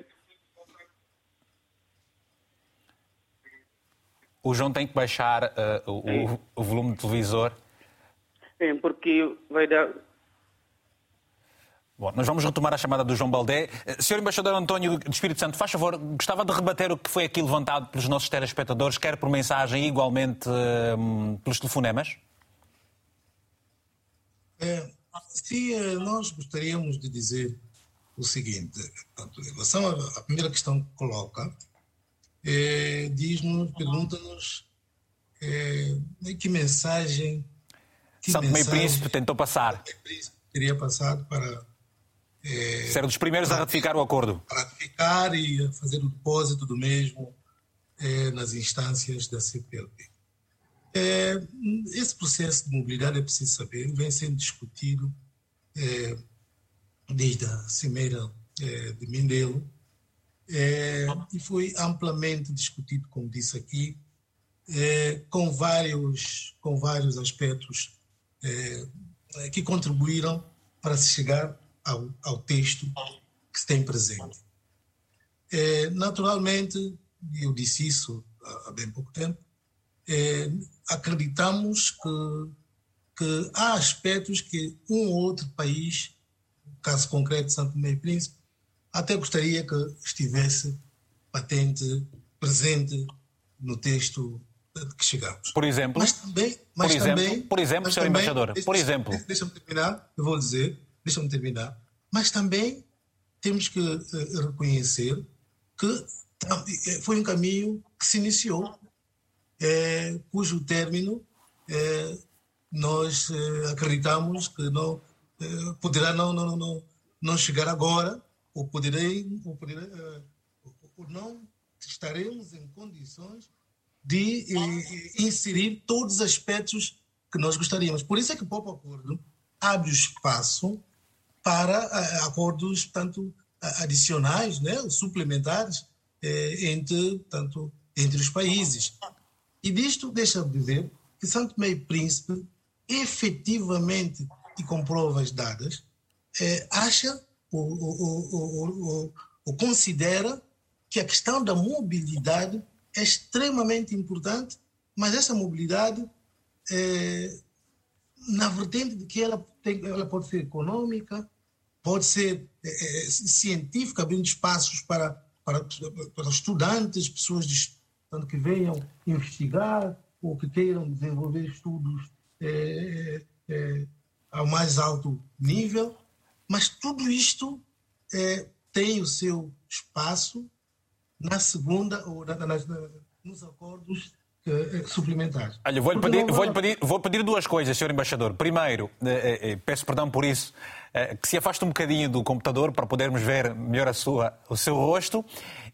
O João tem que baixar uh, o, o, volume do televisor. Sim, porque vai dar. Bom, nós vamos retomar a chamada do João Baldé. Eh, Senhor Embaixador António do Espírito Santo, faz favor, gostava de rebater o que foi aqui levantado pelos nossos telespectadores, quer por mensagem, igualmente uh, pelos telefonemas? É, sim, é, nós gostaríamos de dizer o seguinte, portanto, em relação à primeira questão que coloca, é, diz-nos, pergunta-nos é, que mensagem. Que Santo Meio Príncipe tentou passar. Teria passado para. É, Ser dos primeiros a ratificar o acordo. Ratificar e a fazer o depósito do mesmo é, nas instâncias da CPLP. É, esse processo de mobilidade, é preciso saber, vem sendo discutido é, desde a Cimeira é, de Mindelo, é, e foi amplamente discutido, como disse aqui, é, com, vários, com vários aspectos é, que contribuíram para se chegar ao, ao texto que se tem presente. Naturalmente, eu disse isso há, bem pouco tempo, é, acreditamos que, que há aspectos que um ou outro país, caso concreto Santo Tomé e Príncipe, até gostaria que estivesse patente, presente no texto que chegamos. Por exemplo? Mas também... Mas por exemplo, também, por exemplo Sr. Embaixador, por exemplo... Deixa-me terminar, eu vou dizer, deixa-me terminar. Mas também temos que uh, reconhecer que eh, foi um caminho que se iniciou, é, cujo término é, nós é, acreditamos que não poderá não, não, não, não chegar agora, ou poderei, ou, poderei, uh, ou não estaremos em condições de inserir todos os aspectos que nós gostaríamos. Por isso é que o próprio acordo abre o espaço para acordos tanto adicionais, né, suplementares entre tanto entre os países. E disto deixa de dizer que Santo Meio Príncipe efetivamente e com provas dadas acha ou, considera que a questão da mobilidade é extremamente importante, mas essa mobilidade, é, na vertente de que ela, tem, ela pode ser econômica, pode ser é, é científica, abrindo espaços para, para, para estudantes, pessoas de, que venham investigar ou que queiram desenvolver estudos é, é, ao mais alto nível, mas tudo isto é, tem o seu espaço na segunda ou na, na, nos acordos eh, suplementares. Olha, vou-lhe pedir, vou pedir, vou pedir duas coisas, Sr. Embaixador. Primeiro, eh, eh, peço perdão por isso, que se afaste um bocadinho do computador para podermos ver melhor a sua, o seu rosto.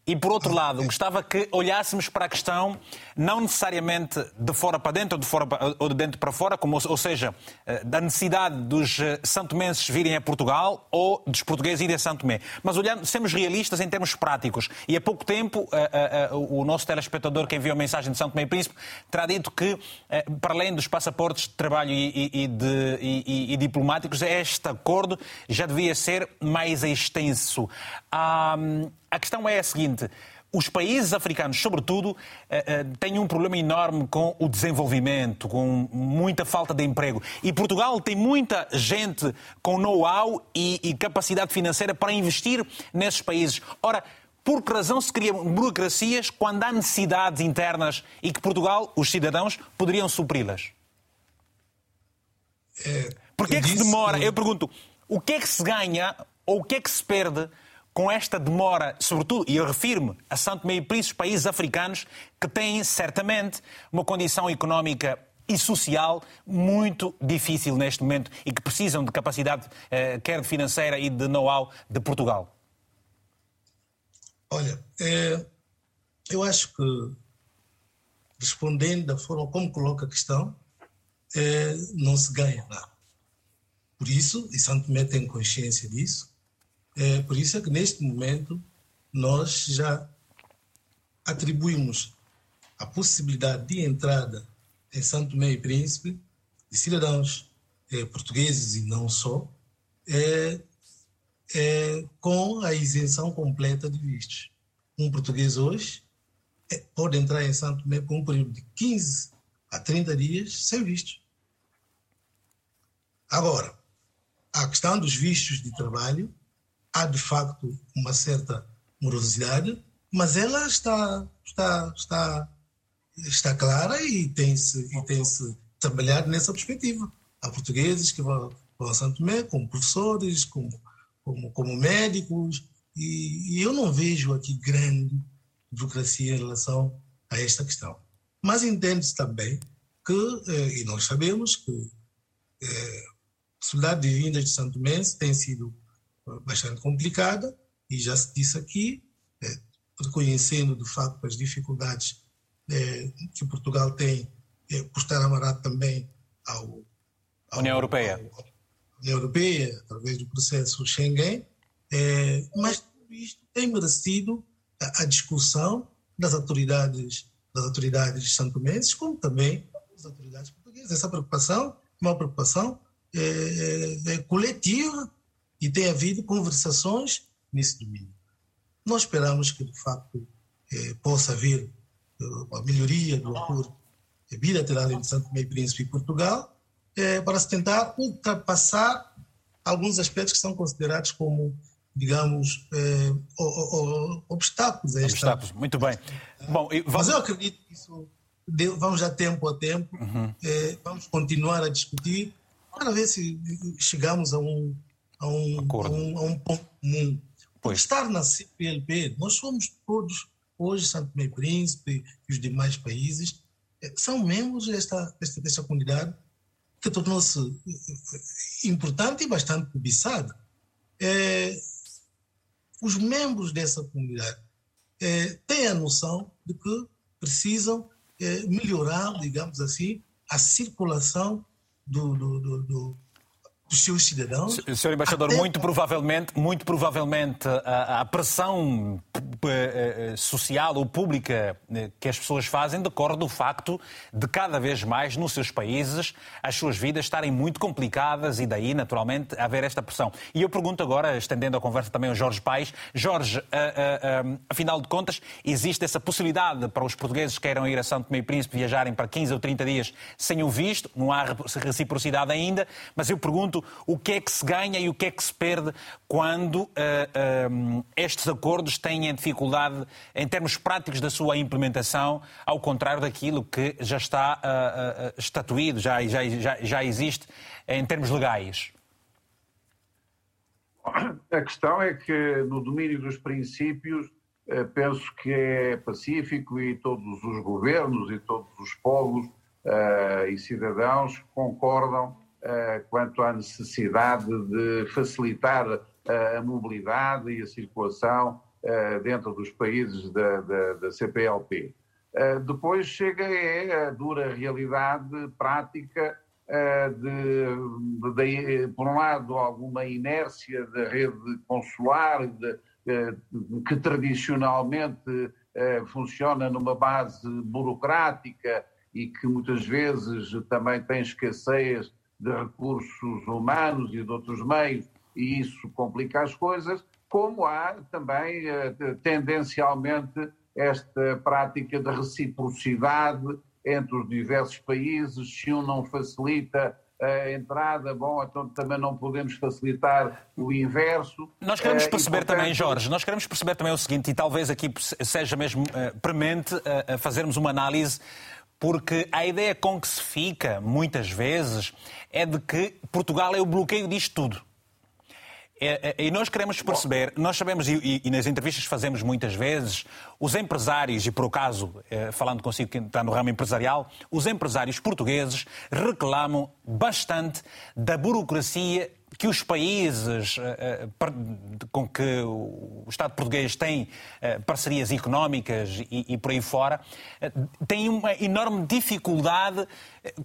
E, por outro lado, gostava que olhássemos para a questão não necessariamente de fora para dentro ou de, fora para, ou de dentro para fora, como, ou seja, eh, da necessidade dos eh, santomenses virem a Portugal ou dos portugueses irem a Santo Tomé. Mas olhando, sermos realistas em termos práticos. E há pouco tempo, eh, o nosso telespectador que enviou a mensagem de Santo Tomé e Príncipe terá dito que, para além dos passaportes de trabalho e, e, de, e, e diplomáticos, este acordo já devia ser mais extenso. Ah, a questão é a seguinte. Os países africanos, sobretudo, eh, eh, têm um problema enorme com o desenvolvimento, com muita falta de emprego. E Portugal tem muita gente com know-how e capacidade financeira para investir nesses países. Ora, por que razão se criam burocracias quando há necessidades internas e que Portugal, os cidadãos, poderiam supri-las? É, Porquê é que se demora? Eu pergunto, o que é que se ganha ou o que é que se perde com esta demora, sobretudo, e eu refiro-me a Santo Tomé e Príncipe, países africanos que têm certamente uma condição económica e social muito difícil neste momento e que precisam de capacidade, eh, quer financeira e de know-how, de Portugal? Olha, é, eu acho que, respondendo da forma como coloca a questão, é, não se ganha nada. Por isso, e Santo Tomé tem consciência disso, é, por isso é que neste momento nós já atribuímos a possibilidade de entrada em Santo Tomé e Príncipe de cidadãos é, portugueses e não só, é, é, com a isenção completa de vistos. Um português hoje pode entrar em Santo Tomé por um período de 15 a 30 dias sem visto. Agora, a questão dos vistos de trabalho há de facto uma certa morosidade, mas ela está, está, está, está clara e tem-se e tem trabalhado nessa perspectiva. Há portugueses que vão, vão a Santo Tomé como professores, como, como, como médicos, e, e eu não vejo aqui grande burocracia em relação a esta questão. Mas entende-se também que, eh, e nós sabemos que eh, a cidade de vindas de Santo Tomé tem sido bastante complicada, e já se disse aqui, é, reconhecendo de facto as dificuldades é, que Portugal tem é, por estar amarrado também ao, ao União Europeia. Ao, União Europeia, através do processo Schengen, é, mas tudo isto tem merecido a, a, discussão das autoridades das autoridades santomenses, como também das autoridades portuguesas. Essa preocupação é uma preocupação é, é, é coletiva e tem havido conversações nesse domínio. Nós esperamos que, de facto, eh, possa haver uh, a melhoria do acordo bilateral entre Santo Tomé e Príncipe e Portugal eh, para se tentar ultrapassar alguns aspectos que são considerados como digamos, eh, o, o, o, obstáculos a esta... Obstáculos, muito bem. Bom, vamos... Mas eu acredito que isso vamos já tempo a tempo, uhum. eh, vamos continuar a discutir para ver se chegamos a um, a um, a um, a um ponto comum. Pois. Estar na CPLP, nós somos todos, hoje, Santo Tomé Príncipe e os demais países, eh, são membros desta, desta, desta comunidade que tornou-se eh, importante e bastante cobiçada. É, os membros dessa comunidade é, têm a noção de que precisam é, melhorar, digamos assim, a circulação do, do, do, do dos seus cidadãos. Senhor Embaixador, até... muito provavelmente, muito provavelmente a, a pressão eh, eh, social ou pública eh, que as pessoas fazem decorre do facto de cada vez mais nos seus países as suas vidas estarem muito complicadas e daí, naturalmente, haver esta pressão. E eu pergunto agora, estendendo a conversa também ao Jorge Paes, Jorge, afinal de contas, existe essa possibilidade para os portugueses que queiram ir a São Tomé e Príncipe viajarem para 15 ou 30 dias sem o visto, não há reciprocidade ainda, mas eu pergunto o que é que se ganha e o que é que se perde quando uh, uh, estes acordos têm dificuldade em termos práticos da sua implementação, ao contrário daquilo que já está uh, uh, estatuído, já, já, já, já existe em termos legais? A questão é que, no domínio dos princípios, eh, penso que é pacífico e todos os governos e todos os povos uh, e cidadãos concordam uh, quanto à necessidade de facilitar a mobilidade e a circulação dentro dos países da, da, da CPLP. depois chega é a dura realidade prática de, de, de, por um lado, alguma inércia da rede consular, que tradicionalmente funciona numa base burocrática e que muitas vezes também tem escassez de recursos humanos e de outros meios, e isso complica as coisas, como há também eh, tendencialmente esta prática de reciprocidade entre os diversos países, se um não facilita a entrada, bom, então também não podemos facilitar o inverso. Nós queremos eh, perceber e, portanto... também, Jorge, nós queremos perceber também o seguinte, e talvez aqui seja mesmo uh, premente uh, fazermos uma análise porque a ideia com que se fica, muitas vezes, é de que Portugal é o bloqueio disto tudo. É, é, e nós queremos perceber, nós sabemos, e, e, nas entrevistas fazemos muitas vezes, os empresários, e por acaso, eh, falando consigo que está no ramo empresarial, os empresários portugueses reclamam bastante da burocracia que os países eh, eh, com que o Estado português tem eh, parcerias económicas e, por aí fora, têm uma enorme dificuldade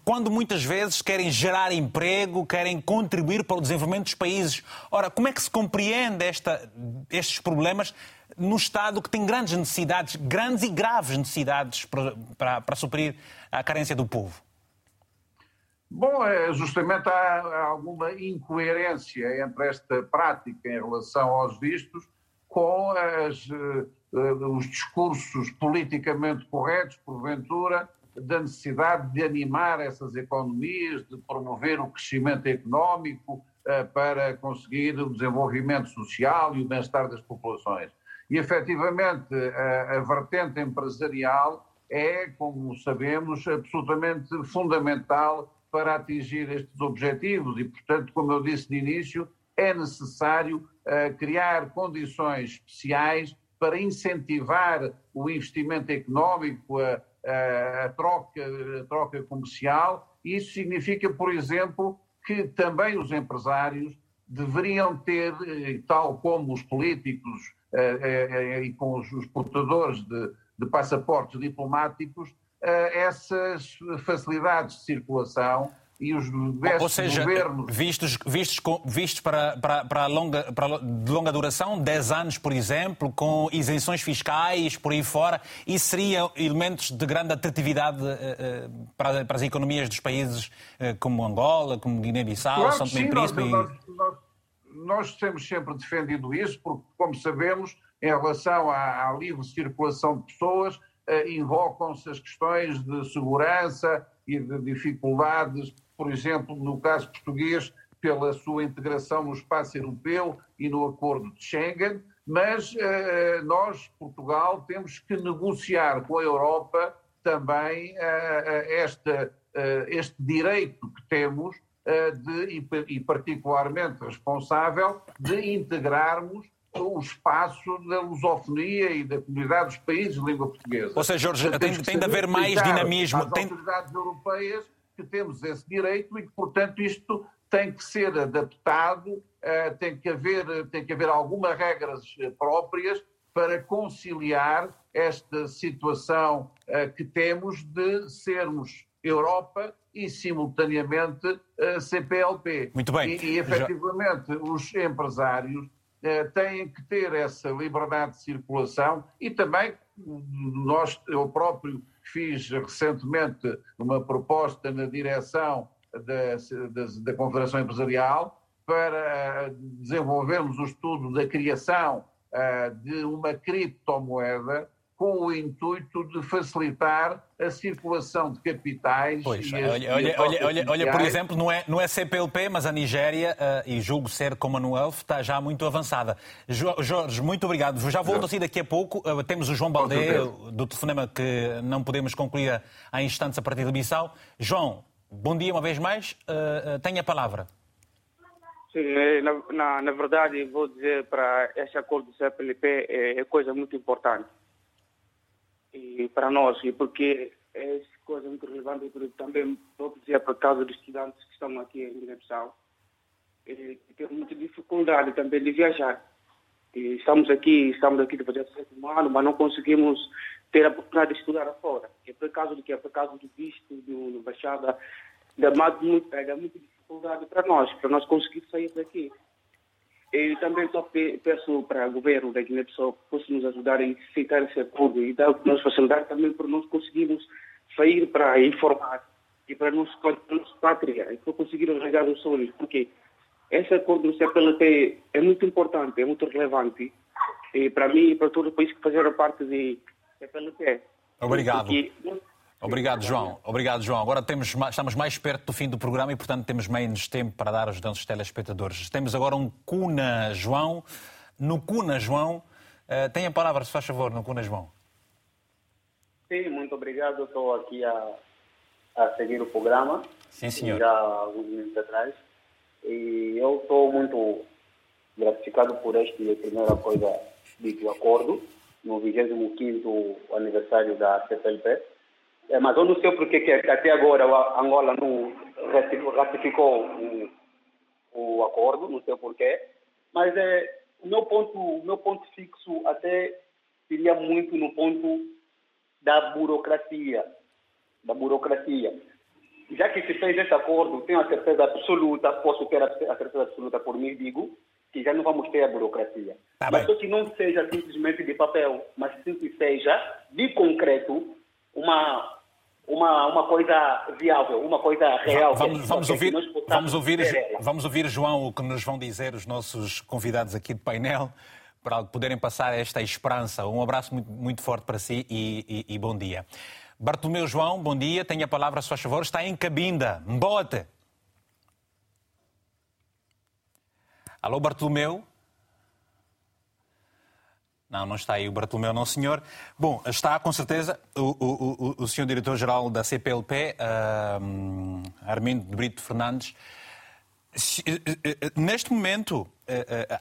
quando muitas vezes querem gerar emprego, querem contribuir para o desenvolvimento dos países. Ora, como é que se compreende esta, estes problemas no Estado que tem grandes necessidades, grandes e graves necessidades para, para, para suprir a carência do povo? Bom, é, justamente há alguma incoerência entre esta prática em relação aos vistos com as, eh, os discursos politicamente corretos, porventura, da necessidade de animar essas economias, de promover o crescimento económico eh, para conseguir o desenvolvimento social e o bem-estar das populações. E, efetivamente, a, a vertente empresarial é, como sabemos, absolutamente fundamental para atingir estes objetivos e, portanto, como eu disse de início, é necessário uh, criar condições especiais para incentivar o investimento económico, a, a, a, troca, a troca comercial. Isso significa, por exemplo, que também os empresários deveriam ter, eh, tal como os políticos uh, uh, e com os, os portadores de, de passaportes diplomáticos, essas facilidades de circulação e os Ou seja, governos... vistos, vistos, vistos para, para, para, longa, para de longa duração, 10 anos, por exemplo, com isenções fiscais por aí fora, isso seriam elementos de grande atratividade uh, para, para, as economias dos países uh, como Angola, como Guiné-Bissau, claro São Tomé e Príncipe? Nós, nós, nós, temos sempre defendido isso, porque, como sabemos, em relação à, à livre circulação de pessoas, invocam-se as questões de segurança e de dificuldades por exemplo, no caso português, pela sua integração no espaço europeu e no acordo de Schengen, mas uh, nós, Portugal, temos que negociar com a Europa também esta, uh, este direito que temos de, e, particularmente responsável de integrarmos o espaço da lusofonia e da comunidade dos países de língua portuguesa. Ou seja, Jorge, tem, tem de haver mais dinamismo. As autoridades europeias que temos esse direito e que, portanto, isto tem que ser adaptado, uh, tem, que haver, tem que haver algumas regras eh, próprias para conciliar esta situação uh, que temos de sermos Europa e, simultaneamente, CPLP. Muito bem. E, e efetivamente, Já... os empresários têm que ter essa liberdade de circulação e também nós, eu próprio, fiz recentemente uma proposta na direção da, da, da Confederação Empresarial para desenvolvermos o estudo da criação uh, de uma criptomoeda com o intuito de facilitar a circulação de capitais. Pois, olha, olha, olha, olha, olha, por exemplo, não é, não é CPLP, mas a Nigéria, uh, e julgo ser Commonwealth, está já muito avançada. Jorge, muito obrigado. Já volto assim daqui a pouco. Uh, temos o João Baldé, do telefonema que não podemos concluir há instantes a partir do Bissau. João, bom dia uma vez mais. Uh, tenha a palavra. Sim, na, na, na, verdade, vou dizer para este acordo do CPLP é, é coisa muito importante e para nós, e porque é coisa muito relevante, e também vou dizer por causa dos estudantes que estão aqui em Guiné-Bissau, que têm muita dificuldade também de viajar. E estamos aqui, estamos aqui de um ano, mas não conseguimos ter a oportunidade de estudar fora. É por causa do que? É por causa do visto, do, do baixada, dá muito, é, dá muita dificuldade para nós, para nós conseguir sair daqui. Eu também só peço para o governo da Guiné-Bissau que possa nos ajudar a aceitar esse acordo e dar nos facilitar também para nós conseguirmos sair para informar e para nos para nossa pátria e para conseguir arranjar os sonhos, porque esse acordo do CPLP é muito importante, é muito relevante e para mim e para todo o país que fizeram parte de CPLP. Obrigado. Porque Obrigado, João. Obrigado, João. Agora temos, estamos mais perto do fim do programa e, portanto, temos menos tempo para dar aos nossos telespectadores. Temos agora um Cuna João. No Cuna João, uh, tem a palavra, se faz favor, no Cuna João. Sim, muito obrigado. Estou aqui a, a seguir o programa. Sim, senhor. Já há alguns minutos atrás. E eu estou muito gratificado por este, primeira coisa, dito acordo, no 25º aniversário da CPLP é, mas eu não sei porque que até agora a Angola não ratificou o, o acordo, não sei porquê. Mas é, o meu ponto, o meu ponto fixo até seria muito no ponto da burocracia, da burocracia. Já que se fez esse acordo, tenho a certeza absoluta, posso ter a certeza absoluta por mim, digo, que já não vamos ter a burocracia. Tá mas só que não seja simplesmente de papel, mas sim que seja de concreto uma uma, uma coisa viável, uma coisa real. Vamos, vamos ouvir, vamos, ouvir, vamos ouvir, João, o que nos vão dizer os nossos convidados aqui de painel para poderem passar esta esperança. Um abraço muito, muito forte para si e, e, e, bom dia. Bartolomeu João, bom dia. Tenha a palavra, se faz favor. Está em Cabinda. Mbote. Alô, Bartolomeu? Não, não está aí o Bartolomeu, não, senhor. Bom, está com certeza o, o, o, o senhor diretor-geral da CPLP, uh, Armindo de Brito Fernandes. Eh, eh, eh, neste momento,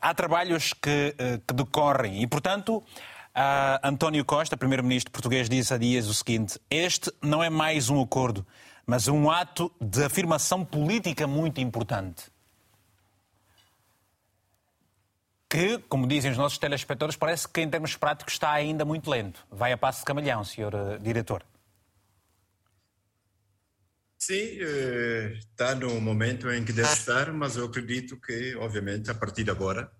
há trabalhos que, que decorrem e, portanto, António Costa, primeiro-ministro português, disse há dias o seguinte: este não é mais um acordo, mas um ato de afirmação política muito importante. Que, como dizem os nossos telespectadores, parece que em termos práticos está ainda muito lento. Vai a passo de camalhão, senhor uh, diretor. Sim, uh, está no momento em que deve estar, mas eu acredito que, obviamente, a partir de agora,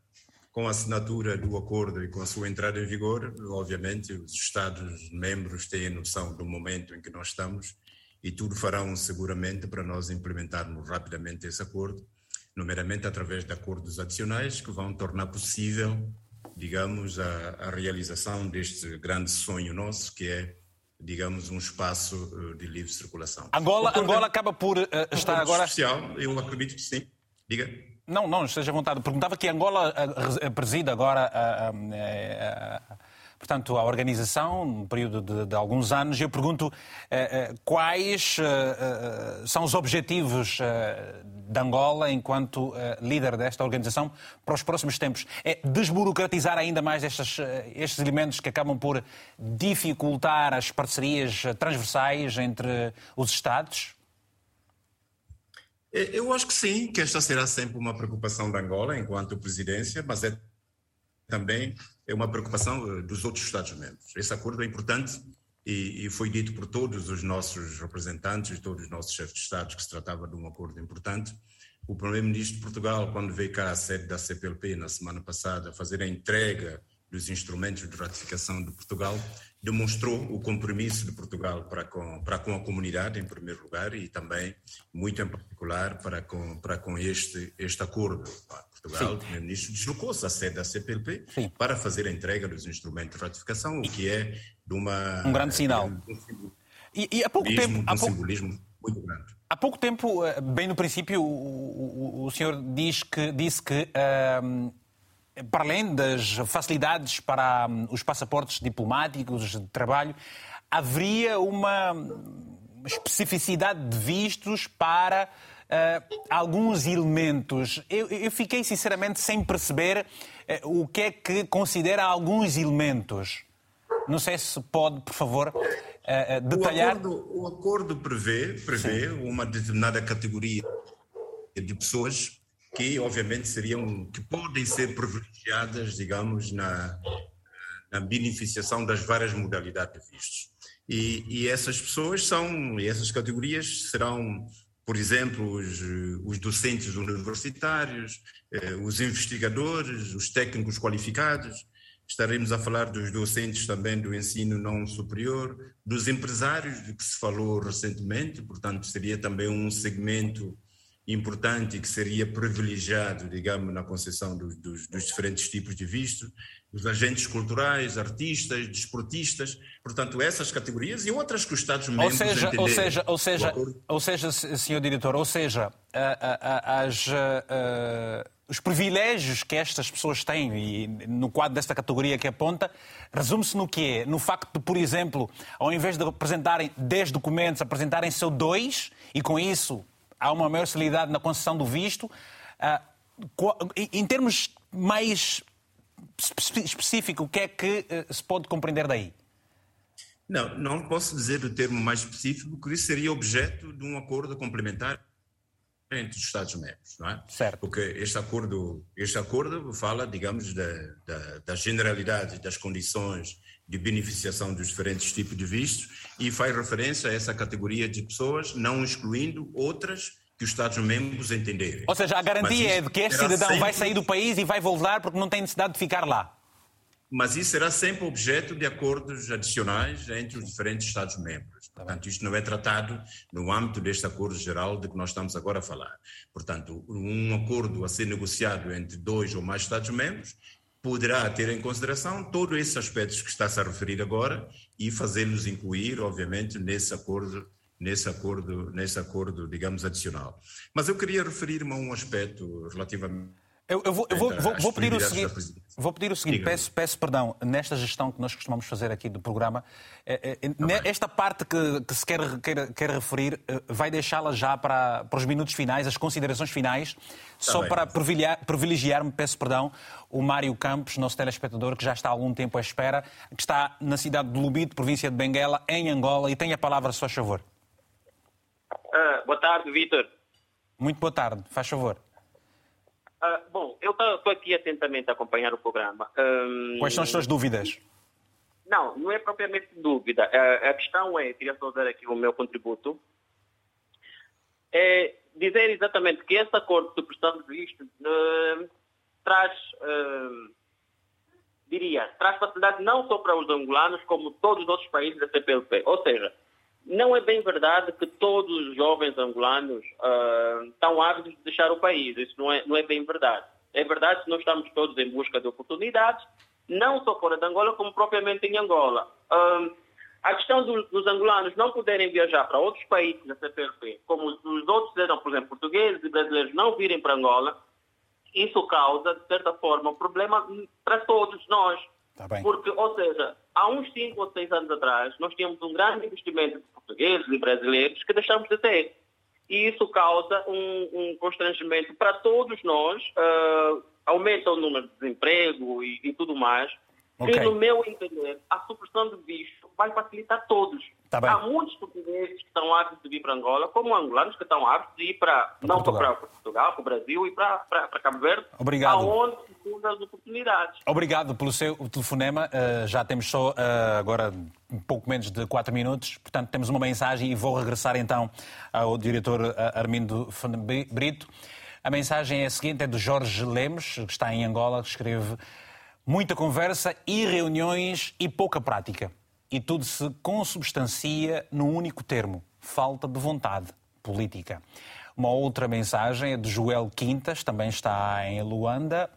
com a assinatura do acordo e com a sua entrada em vigor, obviamente os Estados-membros têm noção do momento em que nós estamos e tudo farão seguramente para nós implementarmos rapidamente esse acordo nomeadamente através de acordos adicionais que vão tornar possível, digamos, a, a realização deste grande sonho nosso, que é digamos, um espaço eh, de livre circulação. Angola, Angola acaba por uh, estar um agora. Especial, eu acredito que sim. Diga. Não, não, esteja à vontade. Perguntava que Angola uh, preside agora. Uh, portanto, a organização, num período de, de alguns anos. Eu pergunto eh, eh, quais eh, são os objetivos de Angola enquanto líder desta organização para os próximos tempos. É desburocratizar ainda mais estes, estes elementos que acabam por dificultar as parcerias transversais entre os Estados? Eu acho que sim, que esta será sempre uma preocupação da Angola enquanto presidência, mas é também é uma preocupação eh, dos outros Estados-membros. Esse acordo é importante e, e, foi dito por todos os nossos representantes, todos os nossos chefes de Estado, que se tratava de um acordo importante. O primeiro-ministro de Portugal, quando veio cá à sede da CPLP na semana passada fazer a entrega dos instrumentos de ratificação de Portugal, demonstrou o compromisso de Portugal para com, para com a comunidade, em primeiro lugar, e também, muito em particular, para com, para com este, este acordo. Portugal, o primeiro-ministro deslocou-se à sede da CPLP Sim. para fazer a entrega dos instrumentos de ratificação, o que é de uma... Um grande sinal. De um, e, e, há pouco tempo... Um há pouco, simbolismo muito grande. Há pouco tempo, eh, bem no princípio, o, o, o senhor diz que, disse que... Uh, para além das facilidades para hum, os passaportes diplomáticos de trabalho, haveria uma especificidade de vistos para uh, alguns elementos. Eu, eu, fiquei sinceramente sem perceber uh, o que é que considera alguns elementos. Não sei se pode, por favor, uh, detalhar. O acordo, o acordo prevê, prevê uma determinada categoria de pessoas que, obviamente, seriam que podem ser privilegiadas, digamos, na, na beneficiação das várias modalidades de vistos. E, e, essas pessoas são, e essas categorias serão, por exemplo, os, os docentes universitários, eh, os investigadores, os técnicos qualificados. Estaremos a falar dos docentes também do ensino não superior, dos empresários, de que se falou recentemente, portanto, seria também um segmento importante que seria privilegiado, digamos, na concessão dos, dos, dos, diferentes tipos de visto, os agentes culturais, artistas, desportistas, portanto, essas categorias e outras que os Estados-membros ou seja, ou seja, ou seja, ou seja, senhor diretor, ou seja, as, os privilégios que estas pessoas têm, e no quadro desta categoria que aponta, resume-se no quê? No facto de, por exemplo, ao invés de apresentarem 10 documentos, apresentarem só dois, e com isso há uma maior celeridade na concessão do visto. Ah, em termos mais específicos, o que é que eh, se pode compreender daí? Não, não posso dizer o termo mais específico, porque isso seria objeto de um acordo complementar entre os Estados-membros, não é? Certo. Porque este acordo, este acordo fala, digamos, da, da, da generalidade das condições de beneficiação dos diferentes tipos de vistos e faz referência a essa categoria de pessoas, não excluindo outras que os Estados-membros entenderem. Ou seja, a garantia é de que este cidadão sempre... vai sair do país e vai voltar porque não tem necessidade de ficar lá. Mas isso será sempre objeto de acordos adicionais entre os diferentes Estados-membros. Tá Portanto, isto não é tratado no âmbito deste acordo geral de que nós estamos agora a falar. Portanto, um acordo a ser negociado entre dois ou mais Estados-membros poderá ter em consideração todos esses aspectos que está-se a referir agora e fazê-los incluir, obviamente, nesse acordo, nesse acordo, nesse acordo, digamos, adicional. Mas eu queria referir-me a um aspecto relativamente eu, eu, vou, eu vou, vou, vou, pedir o seguinte, vou pedir o seguinte peço, peço perdão, nesta gestão que nós costumamos fazer aqui do programa, é, é, tá esta parte que, que se quer, quer, quer referir, eh, vai deixá-la já para, para os minutos finais, as considerações finais, tá só bem. para privilegiar-me, peço perdão, o Mário Campos, nosso telespectador, que já está há algum tempo à espera, que está na cidade de Lubito, província de Benguela, em Angola, e tem a palavra, se faz favor. Uh, boa tarde, Vitor. Muito boa tarde, faz favor. Uh, bom, eu estou aqui atentamente a acompanhar o programa. Um... Quais são as suas dúvidas? Não, não é propriamente dúvida. Uh, a questão é, queria só dar aqui o meu contributo, é dizer exatamente que esse acordo de supressão de visto uh, traz, diria, traz facilidade não só para os angolanos, como todos os outros países da CPLP. Ou seja, não é bem verdade que todos os jovens angolanos uh, estão ávidos de deixar o país. Isso não é, não é bem verdade. É verdade que nós estamos todos em busca de oportunidades, não só fora de Angola, como propriamente em Angola. Uh, a questão do, dos angolanos não poderem viajar para outros países da CPLP, como os outros cidadãos, por exemplo, portugueses e brasileiros, não virem para Angola, isso causa, de certa forma, um problema para todos nós. Tá Porque, ou seja, há uns 5 ou 6 anos atrás, nós tínhamos um grande investimento de portugueses e brasileiros que deixamos de ter. E isso causa um, um constrangimento para todos nós, uh, aumenta o número de desemprego e, e tudo mais. Okay. E, no meu entender, a supressão de visto vai facilitar todos. Tá Há muitos portugueses que estão aptos de vir para Angola, como angolanos que estão aptos de ir para, não para Portugal, para o Brasil e para, para, para Cabo Verde, Obrigado. aonde se as oportunidades. Obrigado pelo seu telefonema. Uh, já temos só uh, agora um pouco menos de quatro minutos, portanto temos uma mensagem e vou regressar então ao diretor uh, Armindo Brito. A mensagem é a seguinte, é do Jorge Lemos, que está em Angola, que escreve muita conversa e reuniões e pouca prática e tudo se consubstancia num único termo: falta de vontade política. Uma outra mensagem é de Joel Quintas, também está em Luanda.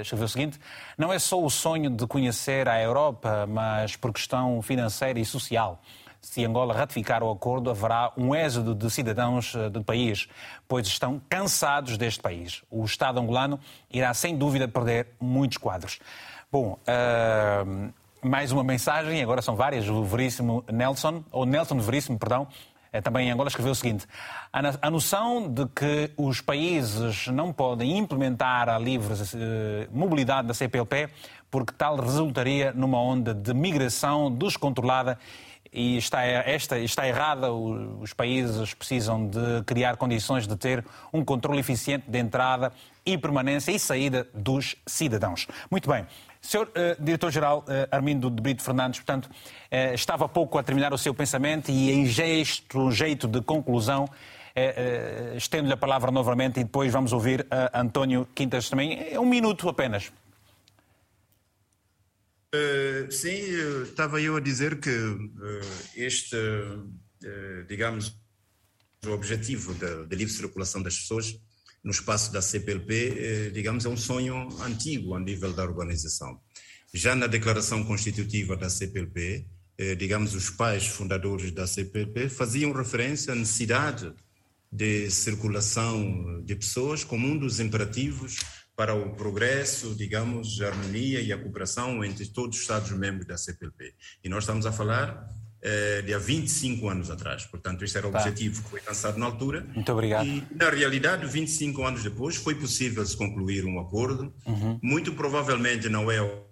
Escreveu o seguinte: Não é só o sonho de conhecer a Europa, mas por questão financeira e social. Se Angola ratificar o acordo, haverá um êxodo de cidadãos eh, do país, pois estão cansados deste país. O Estado angolano irá, sem dúvida, perder muitos quadros. Bom, uh, mais uma mensagem, agora são várias. O Veríssimo Nelson, ou Nelson Veríssimo, perdão, é, também em Angola, escreveu o seguinte: a noção de que os países não podem implementar a livre eh, mobilidade da CPLP porque tal resultaria numa onda de migração descontrolada e está, esta está errada. Os países precisam de criar condições de ter um controle eficiente de entrada e permanência e saída dos cidadãos. Muito bem. Senhor uh, Diretor-Geral uh, Armindo de Brito Fernandes, portanto, uh, estava pouco a terminar o seu pensamento e em gesto, um jeito de conclusão, estendo-lhe a palavra novamente e depois vamos ouvir António Quintas também. É um minuto apenas. Uh, sim, estava eu a dizer que uh, este, uh, digamos, o objetivo da, livre circulação das pessoas no espaço da CPLP, digamos, é um sonho antigo a nível da organização. Já na declaração constitutiva da CPLP, digamos, os pais fundadores da CPLP faziam referência à necessidade de circulação de pessoas como um dos imperativos para o progresso, digamos, a harmonia e a cooperação entre todos os Estados-membros da CPLP. E nós estamos a falar eh, de há 25 anos atrás. Portanto, este era o tá. objetivo que foi lançado na altura. Muito obrigado. E, na realidade, 25 anos depois, foi possível se concluir um acordo. Uhum. Muito provavelmente não é o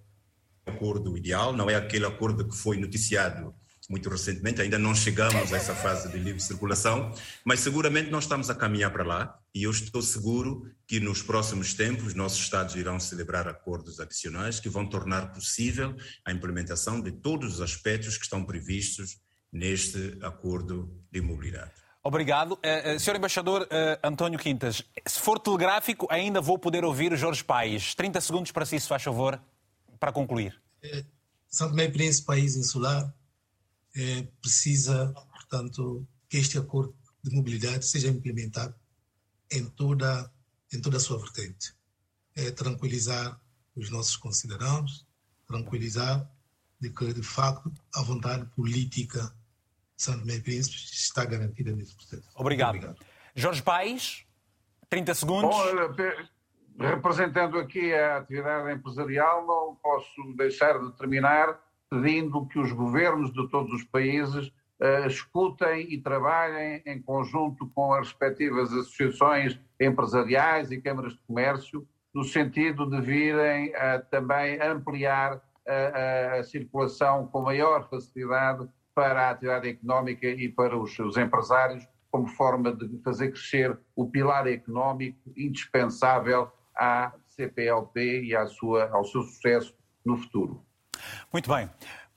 acordo ideal, não é aquele acordo que foi noticiado muito recentemente, ainda não chegamos a essa fase de livre circulação, mas seguramente nós estamos a caminhar para lá e eu estou seguro que nos próximos tempos nossos Estados irão celebrar acordos adicionais que vão tornar possível a implementação de todos os aspectos que estão previstos neste acordo de mobilidade. Obrigado. Uh, uh, Senhor Embaixador uh, António Quintas, se for telegráfico, ainda vou poder ouvir Jorge Paes. 30 segundos para si, se faz favor, para concluir. É, São Tomé e Príncipe, país insular, é, precisa, portanto, que este acordo de mobilidade seja implementado em toda, em toda a sua vertente. É tranquilizar os nossos concidadãos, tranquilizar de que, de facto, a vontade política de São Tomé e Príncipe está garantida nesse processo. Obrigado. Obrigado. Jorge Paes, 30 segundos. Bom, representando aqui a atividade empresarial, não posso deixar de terminar pedindo que os governos de todos os países uh, escutem e trabalhem em conjunto com as respectivas associações empresariais e câmaras de comércio, no sentido de virem uh, também ampliar a, a, circulação com maior facilidade para a atividade económica e para os seus empresários, como forma de fazer crescer o pilar económico indispensável à CPLP e à sua, ao seu sucesso no futuro. Muito bem.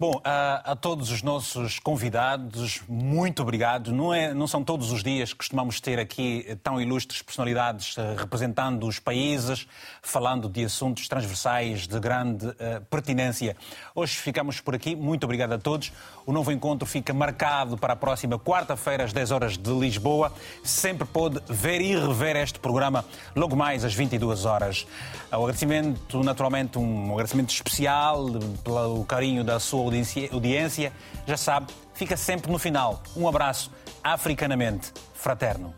Bom, a, a, todos os nossos convidados, muito obrigado. Não, é, não são todos os dias que costumamos ter aqui tão ilustres personalidades uh, representando os países, falando de assuntos transversais de grande uh, pertinência. Hoje ficamos por aqui. Muito obrigado a todos. O novo encontro fica marcado para a próxima quarta-feira, às 10 horas de Lisboa. Sempre pode ver e rever este programa logo mais às 22 horas. O agradecimento, naturalmente, um agradecimento especial pelo carinho da sua audiência. Já sabe, fica sempre no final. Um abraço africanamente fraterno.